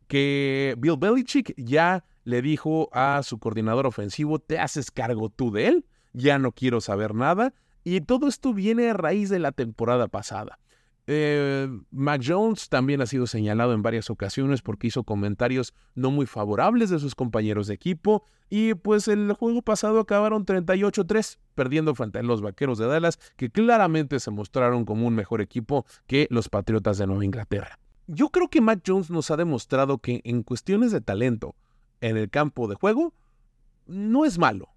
que Bill Belichick ya le dijo a su coordinador ofensivo, te haces cargo tú de él, ya no quiero saber nada. Y todo esto viene a raíz de la temporada pasada. Eh, Mac Jones también ha sido señalado en varias ocasiones porque hizo comentarios no muy favorables de sus compañeros de equipo y pues el juego pasado acabaron 38-3 perdiendo frente a los Vaqueros de Dallas que claramente se mostraron como un mejor equipo que los Patriotas de Nueva Inglaterra. Yo creo que Mac Jones nos ha demostrado que en cuestiones de talento en el campo de juego no es malo.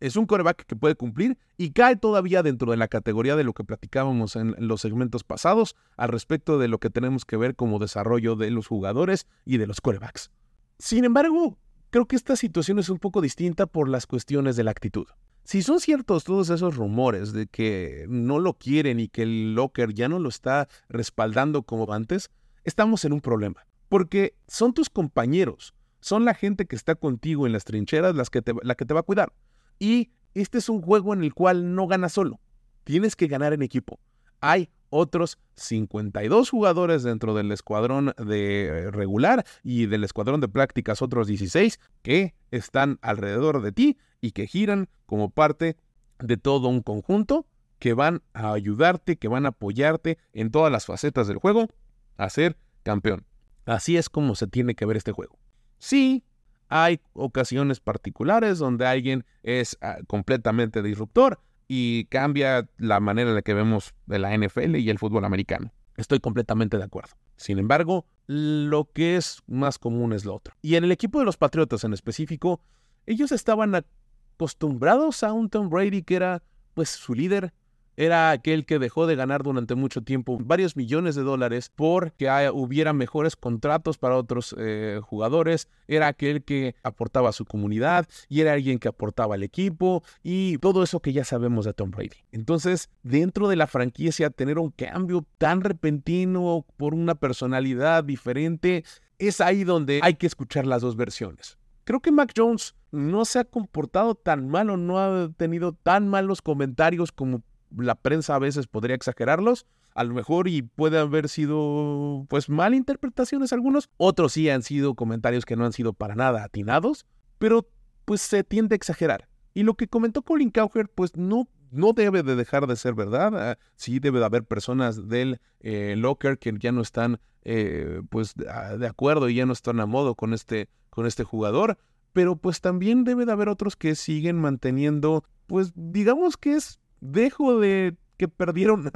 Es un coreback que puede cumplir y cae todavía dentro de la categoría de lo que platicábamos en los segmentos pasados al respecto de lo que tenemos que ver como desarrollo de los jugadores y de los corebacks. Sin embargo, creo que esta situación es un poco distinta por las cuestiones de la actitud. Si son ciertos todos esos rumores de que no lo quieren y que el Locker ya no lo está respaldando como antes, estamos en un problema. Porque son tus compañeros, son la gente que está contigo en las trincheras las que te, la que te va a cuidar. Y este es un juego en el cual no ganas solo, tienes que ganar en equipo. Hay otros 52 jugadores dentro del escuadrón de eh, regular y del escuadrón de prácticas otros 16 que están alrededor de ti y que giran como parte de todo un conjunto que van a ayudarte, que van a apoyarte en todas las facetas del juego a ser campeón. Así es como se tiene que ver este juego. Sí, hay ocasiones particulares donde alguien es ah, completamente disruptor y cambia la manera en la que vemos la NFL y el fútbol americano. Estoy completamente de acuerdo. Sin embargo, lo que es más común es lo otro. Y en el equipo de los Patriotas en específico, ellos estaban acostumbrados a un Tom Brady que era pues su líder, era aquel que dejó de ganar durante mucho tiempo varios millones de dólares porque hubiera mejores contratos para otros eh, jugadores, era aquel que aportaba a su comunidad y era alguien que aportaba al equipo y todo eso que ya sabemos de Tom Brady. Entonces, dentro de la franquicia, tener un cambio tan repentino por una personalidad diferente, es ahí donde hay que escuchar las dos versiones. Creo que Mac Jones no se ha comportado tan mal o no ha tenido tan malos comentarios como la prensa a veces podría exagerarlos, a lo mejor y puede haber sido pues malinterpretaciones algunos, otros sí han sido comentarios que no han sido para nada atinados, pero pues se tiende a exagerar. Y lo que comentó Colin Cowher pues no no debe de dejar de ser verdad. Ah, sí debe de haber personas del eh, locker que ya no están eh, pues ah, de acuerdo y ya no están a modo con este, con este jugador. Pero pues también debe de haber otros que siguen manteniendo, pues digamos que es dejo de que perdieron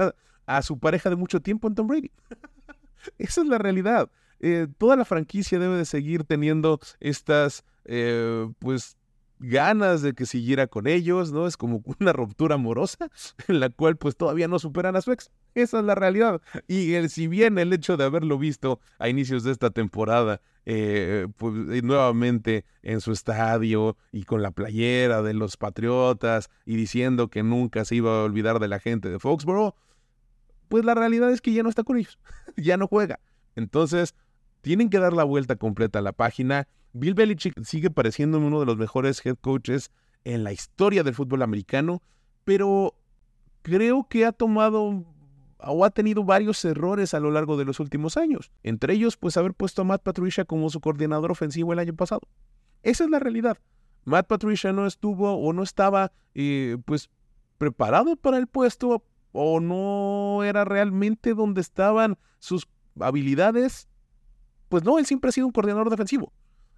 a, su pareja de mucho tiempo en Tom Brady. Esa es la realidad. Eh, toda la franquicia debe de seguir teniendo estas, eh, pues, ganas de que siguiera con ellos, ¿no? Es como una ruptura amorosa en la cual pues todavía no superan a su ex. Esa es la realidad. Y el, si bien el hecho de haberlo visto a inicios de esta temporada, eh, pues, nuevamente en su estadio y con la playera de los Patriotas y diciendo que nunca se iba a olvidar de la gente de Foxborough, pues la realidad es que ya no está con ellos, ya no juega. Entonces, tienen que dar la vuelta completa a la página. Bill Belichick sigue pareciendo uno de los mejores head coaches en la historia del fútbol americano, pero creo que ha tomado o ha tenido varios errores a lo largo de los últimos años. Entre ellos, pues haber puesto a Matt Patricia como su coordinador ofensivo el año pasado. Esa es la realidad. Matt Patricia no estuvo o no estaba eh, pues preparado para el puesto o no era realmente donde estaban sus habilidades. Pues no, él siempre ha sido un coordinador defensivo.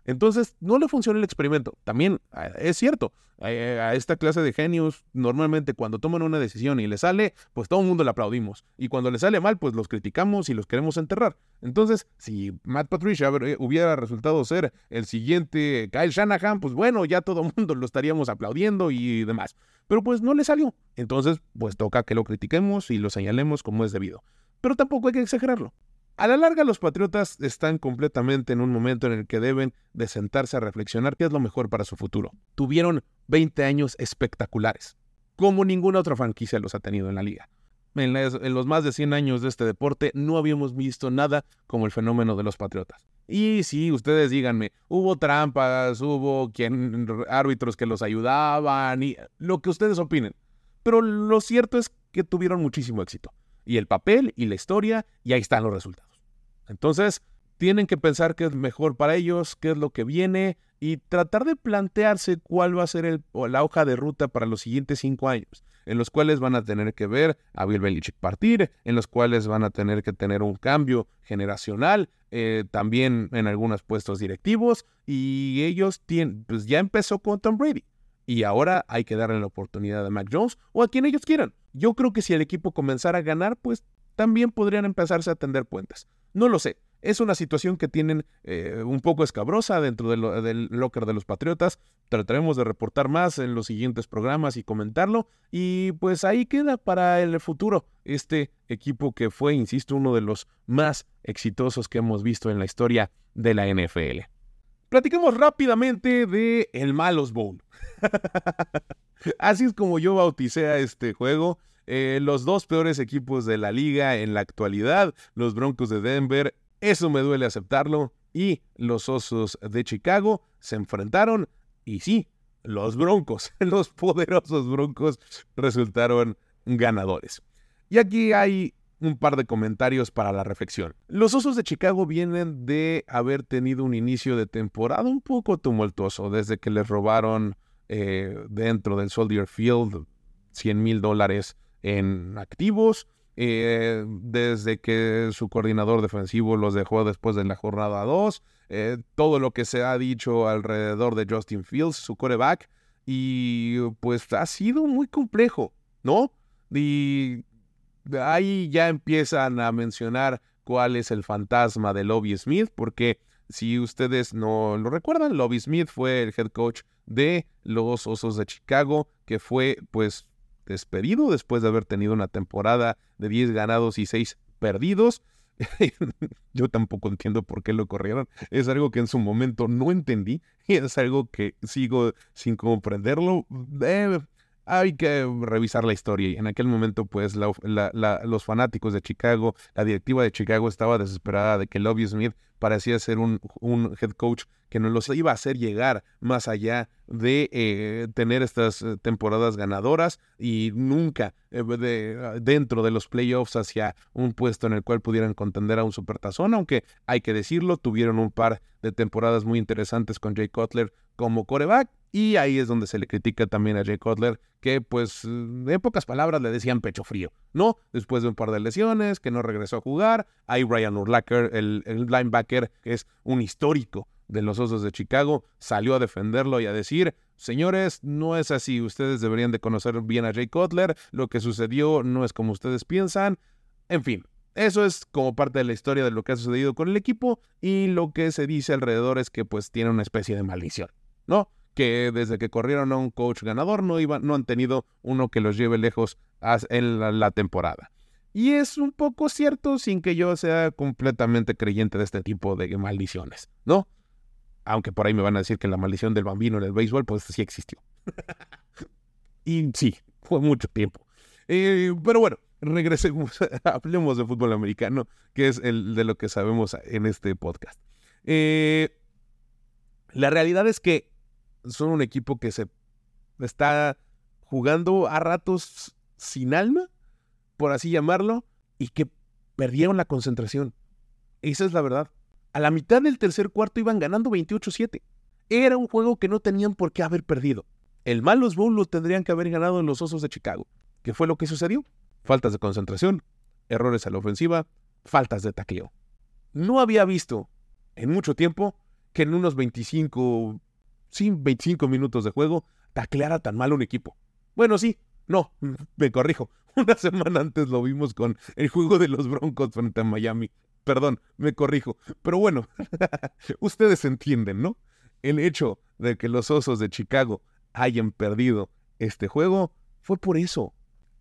Entonces, no le funciona el experimento. También ah, es cierto, eh, a esta clase de genios, normalmente cuando toman una decisión y le sale, pues todo el mundo le aplaudimos. Y cuando le sale mal, pues los criticamos y los queremos enterrar. Entonces, si Matt Patricia hubiera resultado ser el siguiente Kyle Shanahan, pues bueno, ya todo el mundo lo estaríamos aplaudiendo y demás. Pero pues no le salió. Entonces, pues toca que lo critiquemos y lo señalemos como es debido. Pero tampoco hay que exagerarlo. A la larga los Patriotas están completamente en un momento en el que deben de sentarse a reflexionar qué es lo mejor para su futuro. Tuvieron 20 años espectaculares, como ninguna otra franquicia los ha tenido en la liga. En, los más de 100 años de este deporte no habíamos visto nada como el fenómeno de los Patriotas. Y sí, ustedes díganme, hubo trampas, hubo árbitros que los ayudaban y lo que ustedes opinen. Pero lo cierto es que tuvieron muchísimo éxito. Y el papel y la historia, y ahí están los resultados. Entonces, tienen que pensar qué es mejor para ellos, qué es lo que viene y tratar de plantearse cuál va a ser el, la hoja de ruta para los siguientes cinco años, en los cuales van a tener que ver a Bill Belichick partir, en los cuales van a tener que tener un cambio generacional, eh, también en algunos puestos directivos, y ellos tienen, pues ya empezó con Tom Brady. Y ahora hay que darle la oportunidad a Mac Jones o a quien ellos quieran. Yo creo que si el equipo comenzara a ganar, pues también podrían empezarse a tender puentes. No lo sé. Es una situación que tienen eh, un poco escabrosa dentro del locker de los Patriotas. Trataremos de reportar más en los siguientes programas y comentarlo. Y pues ahí queda para el futuro este equipo que fue, insisto, uno de los más exitosos que hemos visto en la historia de la NFL. Platicamos rápidamente de el Malos Bowl. Así es como yo bauticé a este juego. Eh, los dos peores equipos de la liga en la actualidad, los Broncos de Denver, eso me duele aceptarlo, y los Osos de Chicago se enfrentaron y sí, los Broncos, los poderosos Broncos resultaron ganadores. Y aquí hay un par de comentarios para la reflexión. Los Osos de Chicago vienen de haber tenido un inicio de temporada un poco tumultuoso desde que les robaron eh, dentro del Soldier Field 100 mil dólares en activos. Eh, desde que su coordinador defensivo los dejó después de la jornada 2, eh, todo lo que se ha dicho alrededor de Justin Fields, su coreback, y pues ha sido muy complejo, ¿no? Y ahí ya empiezan a mencionar cuál es el fantasma de Lobby Smith, porque si ustedes no lo recuerdan, Lobby Smith fue el head coach de los Osos de Chicago, que fue pues despedido después de haber tenido una temporada de 10 ganados y 6 perdidos. Yo tampoco entiendo por qué lo corrieron. Es algo que en su momento no entendí y es algo que sigo sin comprenderlo. Eh, hay que revisar la historia. Y en aquel momento, pues, los fanáticos de Chicago, la directiva de Chicago estaba desesperada de que Lobby Smith parecía ser un, un head coach que nos los iba a hacer llegar más allá de eh, tener estas eh, temporadas ganadoras y nunca eh, de, dentro de los playoffs hacia un puesto en el cual pudieran contender a un supertazón, aunque hay que decirlo, tuvieron un par de temporadas muy interesantes con Jay Cutler como coreback y ahí es donde se le critica también a Jay Cutler que pues en pocas palabras le decían pecho frío, ¿no? Después de un par de lesiones, que no regresó a jugar, hay Ryan Urlacher, el, el linebacker, que es un histórico de los Osos de Chicago, salió a defenderlo y a decir, señores, no es así, ustedes deberían de conocer bien a Jay Cutler, lo que sucedió no es como ustedes piensan, en fin. Eso es como parte de la historia de lo que ha sucedido con el equipo y lo que se dice alrededor es que pues tiene una especie de maldición, ¿no? Que desde que corrieron a un coach ganador no, iban, no han tenido uno que los lleve lejos en la temporada. Y es un poco cierto sin que yo sea completamente creyente de este tipo de maldiciones, ¿no? Aunque por ahí me van a decir que la maldición del bambino en el béisbol, pues sí existió. y sí, fue mucho tiempo. Eh, pero bueno, regresemos, hablemos de fútbol americano, que es el de lo que sabemos en este podcast. Eh, la realidad es que son un equipo que se está jugando a ratos sin alma, por así llamarlo, y que perdieron la concentración. Esa es la verdad. A la mitad del tercer cuarto iban ganando 28-7. Era un juego que no tenían por qué haber perdido. El Malos Bowl lo tendrían que haber ganado en los Osos de Chicago. ¿Qué fue lo que sucedió? Faltas de concentración, errores a la ofensiva, faltas de taqueo. No había visto en mucho tiempo que en unos 25, sí, 25 minutos de juego tacleara tan mal un equipo. Bueno, sí, no, me corrijo. Una semana antes lo vimos con el juego de los Broncos frente a Miami. Perdón, me corrijo. Pero bueno, ustedes entienden, ¿no? El hecho de que los Osos de Chicago hayan perdido este juego fue por eso.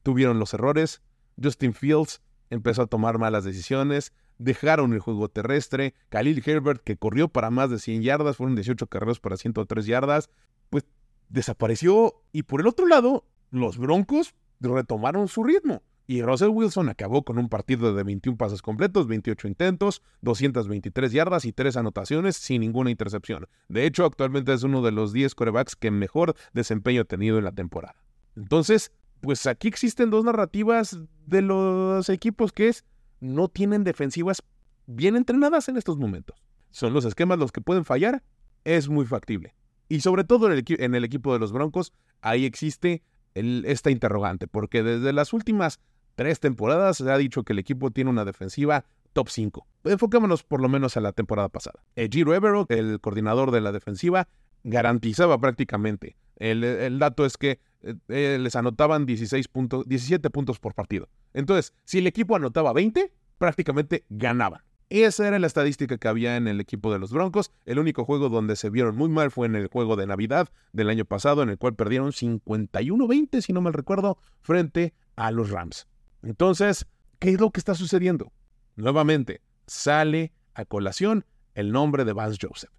Tuvieron los errores, Justin Fields empezó a tomar malas decisiones, dejaron el juego terrestre, Khalil Herbert, que corrió para más de 100 yardas, fueron 18 carreras para 103 yardas, pues desapareció. Y por el otro lado, los Broncos retomaron su ritmo. Y Russell Wilson acabó con un partido de 21 pases completos, 28 intentos, 223 yardas y 3 anotaciones sin ninguna intercepción. De hecho, actualmente es uno de los 10 corebacks que mejor desempeño ha tenido en la temporada. Entonces, pues aquí existen dos narrativas de los equipos que es no tienen defensivas bien entrenadas en estos momentos. Son los esquemas los que pueden fallar, es muy factible. Y sobre todo en el, equipo de los Broncos, ahí existe esta interrogante, porque desde las últimas tres temporadas se ha dicho que el equipo tiene una defensiva top 5. Enfoquémonos por lo menos a la temporada pasada. Giro Evero, el coordinador de la defensiva, garantizaba prácticamente. El, dato es que eh, les anotaban 16 puntos, 17 puntos por partido. Entonces, si el equipo anotaba 20, prácticamente ganaban. Esa era la estadística que había en el equipo de los Broncos. El único juego donde se vieron muy mal fue en el juego de Navidad del año pasado, en el cual perdieron 51-20, si no mal recuerdo, frente a los Rams. Entonces, ¿qué es lo que está sucediendo? Nuevamente, sale a colación el nombre de Vance Joseph.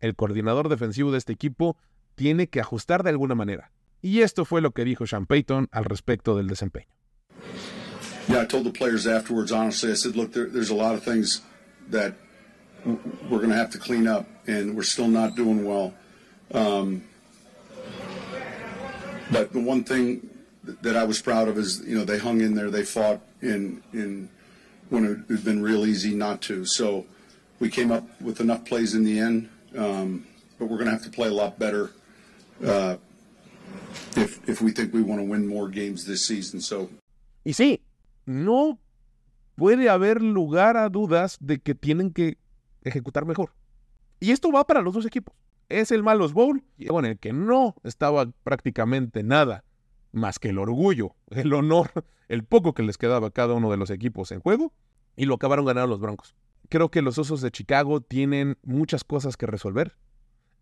El coordinador defensivo de este equipo tiene que ajustar de alguna manera. Y esto fue lo que dijo Sean Payton al respecto del desempeño. Yeah, I told the players afterwards, honestly, I said, look, there, there's a lot of things that we're going to have to clean up, and we're still not doing well. Um, but the one thing that I was proud of is you know they hung in there, they fought in in when it had been real easy not to. So we came up with enough plays in the end, um, but we're going to have to play a lot better Y sí, no puede haber lugar a dudas de que tienen que ejecutar mejor. Y esto va para los dos equipos. Es el Malos Bowl, en el que no estaba prácticamente nada más que el orgullo, el honor, el poco que les quedaba a cada uno de los equipos en juego, y lo acabaron ganando los Broncos. Creo que los Osos de Chicago tienen muchas cosas que resolver.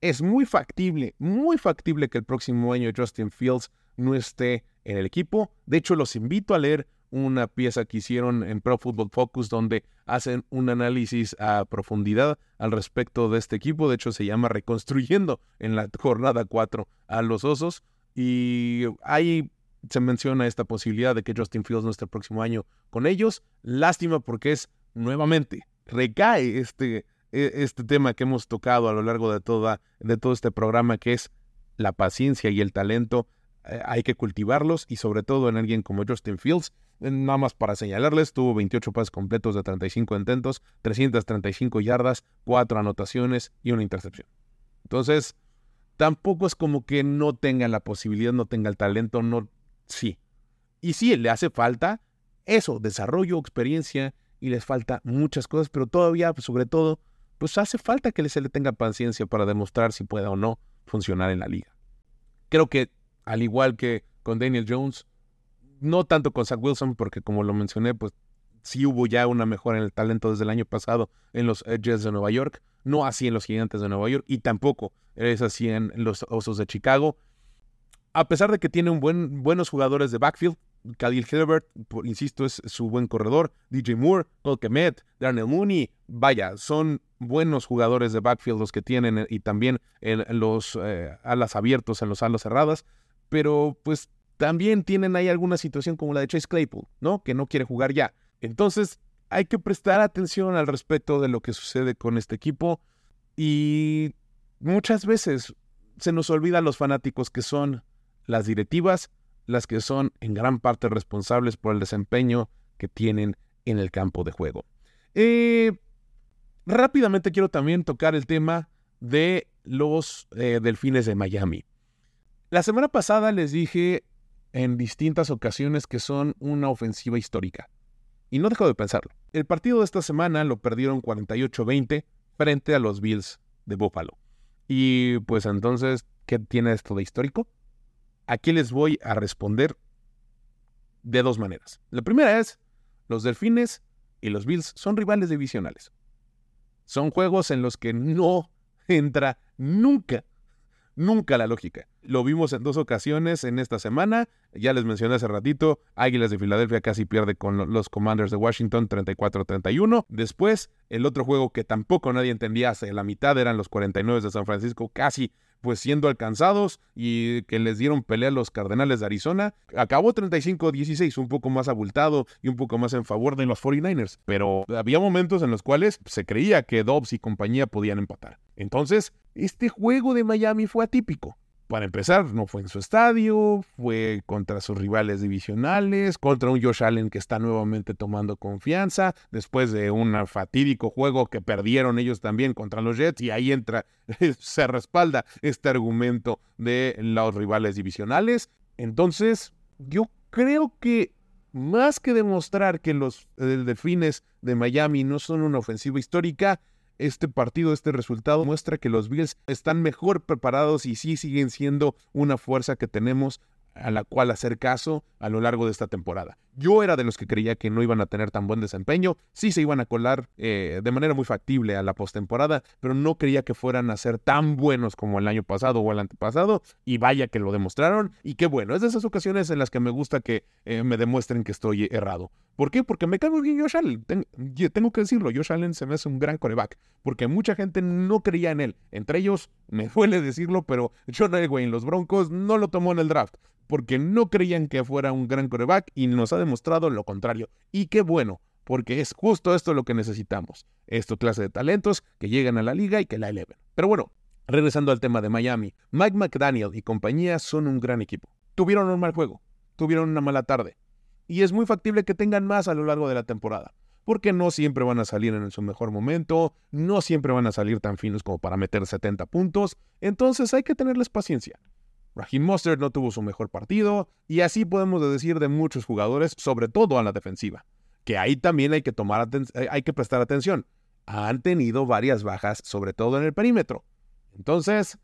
Es muy factible, muy factible que el próximo año Justin Fields no esté en el equipo. De hecho, los invito a leer una pieza que hicieron en Pro Football Focus donde hacen un análisis a profundidad al respecto de este equipo. De hecho, se llama Reconstruyendo en la jornada 4 a los Osos. Y ahí se menciona esta posibilidad de que Justin Fields no esté el próximo año con ellos. Lástima porque es nuevamente, recae este, este tema que hemos tocado a lo largo de, toda, de todo este programa, que es la paciencia y el talento. Eh, hay que cultivarlos y sobre todo en alguien como Justin Fields, Nada más para señalarles, tuvo 28 pases completos de 35 intentos, 335 yardas, 4 anotaciones y una intercepción. Entonces, tampoco es como que no tenga la posibilidad, no tenga el talento, no, sí. Y sí, le hace falta eso, desarrollo, experiencia, y les falta muchas cosas, pero todavía, sobre todo, pues hace falta que se le tenga paciencia para demostrar si puede o no funcionar en la liga. Creo que, al igual que con Daniel Jones, no tanto con Zach Wilson, porque como lo mencioné, pues sí hubo ya una mejora en el talento desde el año pasado en los Jets de Nueva York, no así en los Gigantes de Nueva York y tampoco es así en los Osos de Chicago. A pesar de que tiene un buen, buenos jugadores de backfield, Khalil Hilbert, insisto, es su buen corredor, DJ Moore, Paul Kemet, Darnell Mooney, vaya, son buenos jugadores de backfield los que tienen y también en los eh, alas abiertos, en los alas cerradas, pero pues también tienen ahí alguna situación como la de Chase Claypool, ¿no? Que no quiere jugar ya. Entonces, hay que prestar atención al respecto de lo que sucede con este equipo y muchas veces se nos olvida a los fanáticos que son las directivas las que son en gran parte responsables por el desempeño que tienen en el campo de juego. Eh, rápidamente quiero también tocar el tema de los eh, delfines de Miami. La semana pasada les dije en distintas ocasiones que son una ofensiva histórica. Y no dejo de pensarlo. El partido de esta semana lo perdieron 48-20 frente a los Bills de Buffalo. Y pues entonces, ¿qué tiene esto de histórico? Aquí les voy a responder de dos maneras. La primera es, los Delfines y los Bills son rivales divisionales. Son juegos en los que no entra nunca Nunca la lógica. Lo vimos en dos ocasiones en esta semana. Ya les mencioné hace ratito, Águilas de Filadelfia casi pierde con los Commanders de Washington 34-31. Después, el otro juego que tampoco nadie entendía hace la mitad eran los 49 de San Francisco, casi pues siendo alcanzados y que les dieron pelea a los Cardenales de Arizona. Acabó 35-16, un poco más abultado y un poco más en favor de los 49ers, pero había momentos en los cuales se creía que Dobbs y compañía podían empatar. Entonces, este juego de Miami fue atípico. Para empezar, no fue en su estadio, fue contra sus rivales divisionales, contra un Josh Allen que está nuevamente tomando confianza, después de un fatídico juego que perdieron ellos también contra los Jets, y ahí entra, se respalda este argumento de los rivales divisionales. Entonces, yo creo que más que demostrar que los eh, delfines de Miami no son una ofensiva histórica, este partido, este resultado muestra que los Bills están mejor preparados y sí siguen siendo una fuerza que tenemos a la cual hacer caso a lo largo de esta temporada. Yo era de los que creía que no iban a tener tan buen desempeño, sí se iban a colar eh, de manera muy factible a la postemporada, pero no creía que fueran a ser tan buenos como el año pasado o el antepasado, y vaya que lo demostraron, y qué bueno, es de esas ocasiones en las que me gusta que eh, me demuestren que estoy errado. ¿Por qué? Porque me cago bien Josh Allen. tengo que decirlo, Josh Allen se me hace un gran coreback, porque mucha gente no creía en él. Entre ellos, me duele decirlo, pero John Elway los Broncos no lo tomó en el draft porque no creían que fuera un gran coreback y nos ha demostrado lo contrario. Y qué bueno, porque es justo esto lo que necesitamos. Esto clase de talentos que llegan a la liga y que la eleven. Pero bueno, regresando al tema de Miami, Mike McDaniel y compañía son un gran equipo. Tuvieron un mal juego, tuvieron una mala tarde. Y es muy factible que tengan más a lo largo de la temporada. Porque no siempre van a salir en su mejor momento, no siempre van a salir tan finos como para meter 70 puntos. Entonces hay que tenerles paciencia. Raheem Mostert no tuvo su mejor partido, y así podemos decir de muchos jugadores, sobre todo a la defensiva, que ahí también hay que, tomar eh, hay que prestar atención. Han tenido varias bajas, sobre todo en el perímetro. Entonces,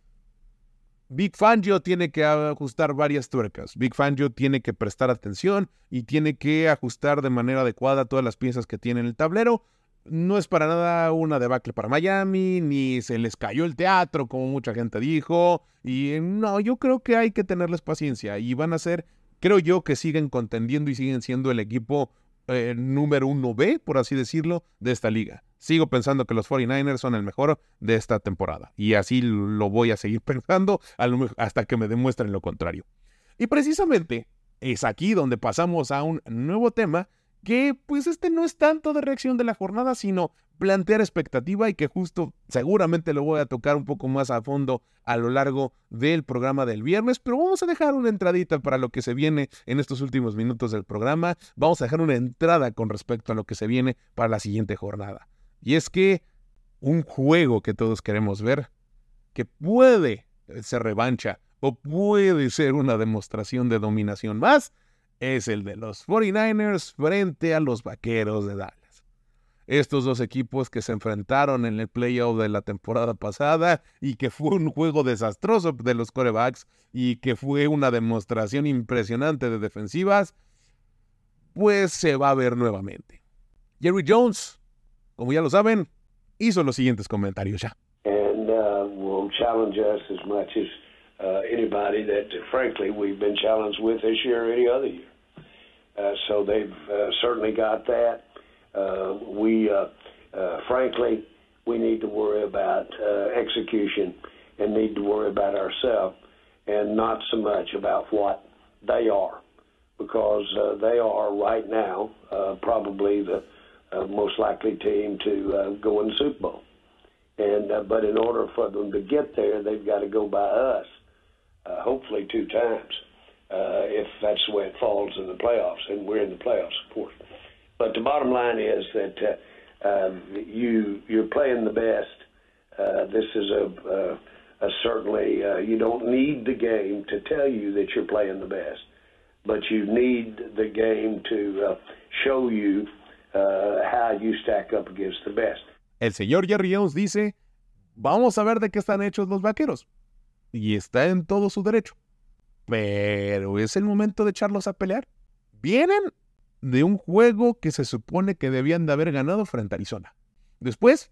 Big Fangio tiene que ajustar varias tuercas. Big Fangio tiene que prestar atención y tiene que ajustar de manera adecuada todas las piezas que tiene en el tablero no es para nada una debacle para Miami, ni se les cayó el teatro, como mucha gente dijo. Y no, yo creo que hay que tenerles paciencia. Y van a ser, creo yo, que siguen contendiendo y siguen siendo el equipo eh, número uno B, por así decirlo, de esta liga. Sigo pensando que los 49ers son el mejor de esta temporada. Y así lo voy a seguir pensando hasta que me demuestren lo contrario. Y precisamente es aquí donde pasamos a un nuevo tema que pues este no es tanto de reacción de la jornada, sino plantear expectativa y que justo seguramente lo voy a tocar un poco más a fondo a lo largo del programa del viernes, pero vamos a dejar una entradita para lo que se viene en estos últimos minutos del programa, vamos a dejar una entrada con respecto a lo que se viene para la siguiente jornada. Y es que un juego que todos queremos ver, que puede ser revancha o puede ser una demostración de dominación más, es el de los 49ers frente a los Vaqueros de Dallas. Estos dos equipos que se enfrentaron en el playoff de la temporada pasada y que fue un juego desastroso de los corebacks y que fue una demostración impresionante de defensivas, pues se va a ver nuevamente. Jerry Jones, como ya lo saben, hizo los siguientes comentarios ya. And uh, will challenge us as much as uh, anybody that, frankly, we've been challenged with this year or any other year. Uh, so they've uh, certainly got that. Uh, we, uh, uh, frankly, we need to worry about uh, execution and need to worry about ourselves and not so much about what they are, because uh, they are right now uh, probably the uh, most likely team to uh, go in the Super Bowl. And uh, but in order for them to get there, they've got to go by us, uh, hopefully two times, uh, if that's the way it falls in the playoffs, and we're in the playoffs, of course. But the bottom line is that uh, um, you you're playing the best. Uh, this is a, uh, a certainly uh, you don't need the game to tell you that you're playing the best, but you need the game to uh, show you uh, how you stack up against the best. El señor Jerry Jones dice, vamos a ver de qué están hechos los vaqueros. Y está en todo su derecho. Pero es el momento de echarlos a pelear. Vienen de un juego que se supone que debían de haber ganado frente a Arizona. Después,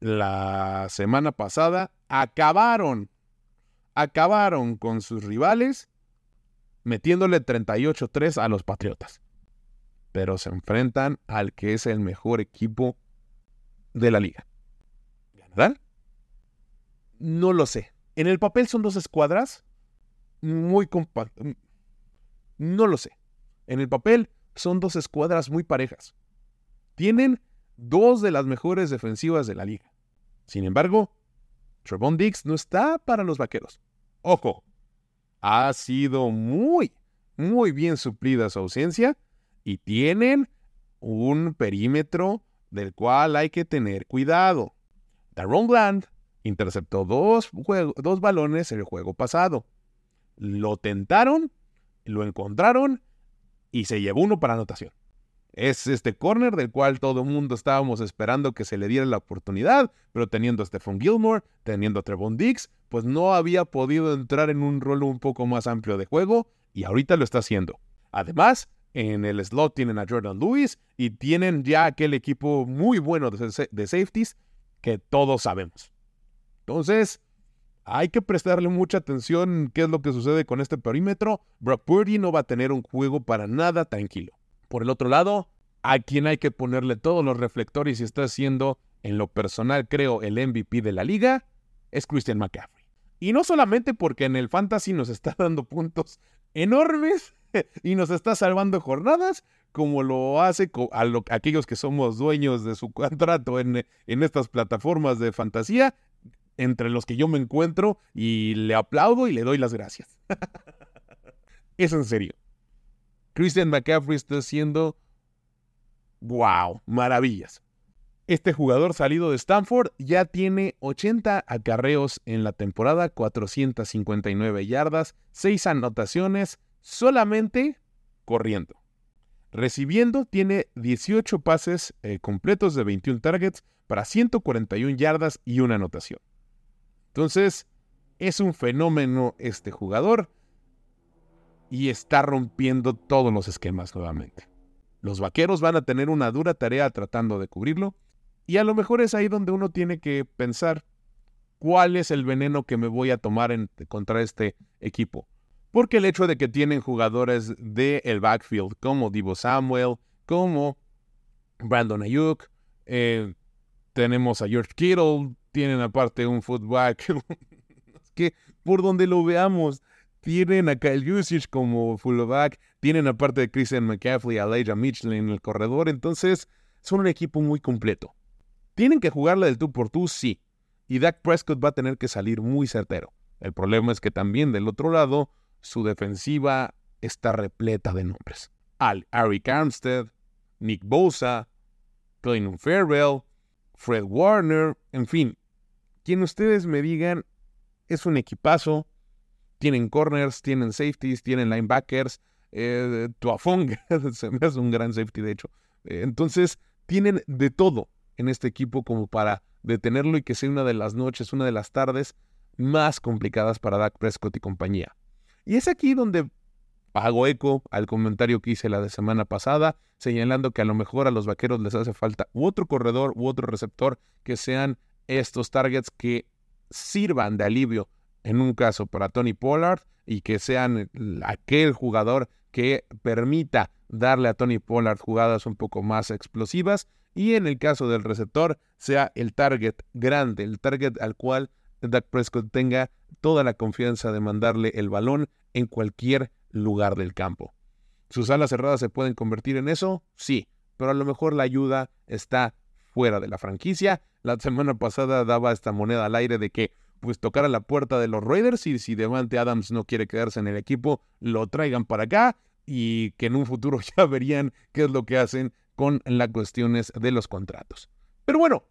la semana pasada, acabaron, acabaron con sus rivales metiéndole 38-3 a los Patriotas. Pero se enfrentan al que es el mejor equipo de la liga. ¿Ganarán? No lo sé. En el papel son dos escuadras muy compactas. No lo sé. En el papel son dos escuadras muy parejas. Tienen dos de las mejores defensivas de la liga. Sin embargo, Trevon Diggs no está para los vaqueros. Ojo, ha sido muy, muy bien suplida su ausencia y tienen un perímetro del cual hay que tener cuidado. Daron Bland interceptó dos, dos balones el juego pasado. Lo tentaron, lo encontraron y se llevó uno para anotación. Es este corner del cual todo el mundo estábamos esperando que se le diera la oportunidad, pero teniendo a Stephon Gilmore, teniendo a Trevon Diggs, pues no había podido entrar en un rol un poco más amplio de juego y ahorita lo está haciendo. Además, en el slot tienen a Jordan Lewis y tienen ya aquel equipo muy bueno de, safeties que todos sabemos. Entonces, hay que prestarle mucha atención qué es lo que sucede con este perímetro. Brock Purdy no va a tener un juego para nada tranquilo. Por el otro lado, a quien hay que ponerle todos los reflectores y está siendo, en lo personal creo, el MVP de la liga, es Christian McCaffrey. Y no solamente porque en el fantasy nos está dando puntos enormes y nos está salvando jornadas, como lo hace a, aquellos que somos dueños de su contrato en, en estas plataformas de fantasía, entre los que yo me encuentro y le aplaudo y le doy las gracias. es en serio. Christian McCaffrey está haciendo, wow, maravillas. Este jugador salido de Stanford ya tiene 80 acarreos en la temporada, 459 yardas, 6 anotaciones, solamente corriendo. Recibiendo tiene 18 pases eh, completos de 21 targets para 141 yardas y una anotación. Entonces, es un fenómeno este jugador y está rompiendo todos los esquemas nuevamente. Los vaqueros van a tener una dura tarea tratando de cubrirlo y a lo mejor es ahí donde uno tiene que pensar cuál es el veneno que me voy a tomar contra este equipo. Porque el hecho de que tienen jugadores del el backfield como Divo Samuel, como Brandon Ayuk, eh, tenemos a George Kittle, tienen aparte un footback que por donde lo veamos tienen a Kyle Usage como fullback, tienen aparte de Christian McCaffrey a Elijah Mitchell en el corredor, entonces son un equipo muy completo. ¿Tienen que jugarle del tú por tú? Sí. Y Dak Prescott va a tener que salir muy certero. El problema es que también del otro lado, su defensiva está repleta de nombres. Al Eric Armstead, Nick Bosa, Clayton Farrell, Fred Warner, en fin, quien ustedes me digan es un equipazo, tienen corners, tienen safeties, tienen linebackers. Eh, Tuafong se me hace un gran safety, de hecho. Eh, entonces, tienen de todo en este equipo como para detenerlo y que sea una de las noches, una de las tardes más complicadas para Dak Prescott y compañía. Y es aquí donde hago eco al comentario que hice la de semana pasada, señalando que a lo mejor a los vaqueros les hace falta otro corredor u otro receptor que sean estos targets que sirvan de alivio en un caso para Tony Pollard y que sean aquel jugador que permita darle a Tony Pollard jugadas un poco más explosivas y en el caso del receptor sea el target grande, el target al cual Dak Prescott tenga toda la confianza de mandarle el balón en cualquier lugar del campo. ¿Sus alas cerradas se pueden convertir en eso? Sí, pero a lo mejor la ayuda está fuera de la franquicia. La semana pasada daba esta moneda al aire de que pues tocara la puerta de los Raiders y si Devante Adams no quiere quedarse en el equipo, lo traigan para acá y que en un futuro ya verían qué es lo que hacen con las cuestiones de los contratos. Pero bueno,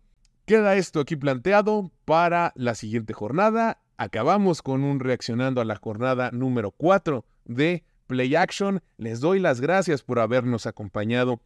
queda esto aquí planteado para la siguiente jornada. Acabamos con un reaccionando a la jornada número 4 de Play Action. Les doy las gracias por habernos acompañado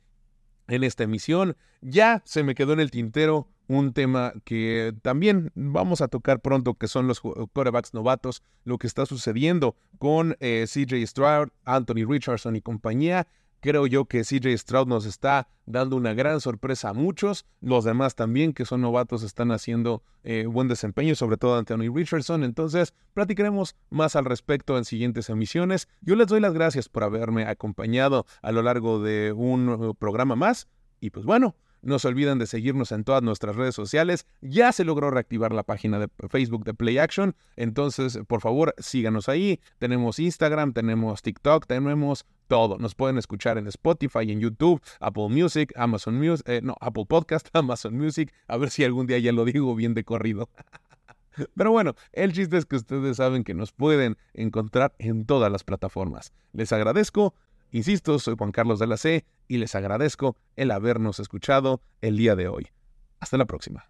en esta emisión. Ya se me quedó en el tintero un tema que también vamos a tocar pronto, que son los quarterbacks novatos, lo que está sucediendo con eh, CJ Stroud, Anthony Richardson y compañía. Creo yo que CJ Stroud nos está dando una gran sorpresa a muchos. Los demás también, que son novatos, están haciendo eh, buen desempeño, sobre todo Anthony Richardson. Entonces, platicaremos más al respecto en siguientes emisiones. Yo les doy las gracias por haberme acompañado a lo largo de un programa más. Y pues bueno, no se olviden de seguirnos en todas nuestras redes sociales. Ya se logró reactivar la página de Facebook de Play Action. Entonces, por favor, síganos ahí. Tenemos Instagram, tenemos TikTok, tenemos todo. Nos pueden escuchar en Spotify, en YouTube, Apple Music, Amazon Music, eh, no, Apple Podcast, Amazon Music. A ver si algún día ya lo digo bien de corrido. Pero bueno, el chiste es que ustedes saben que nos pueden encontrar en todas las plataformas. Les agradezco. Insisto, soy Juan Carlos de la C y les agradezco el habernos escuchado el día de hoy. Hasta la próxima.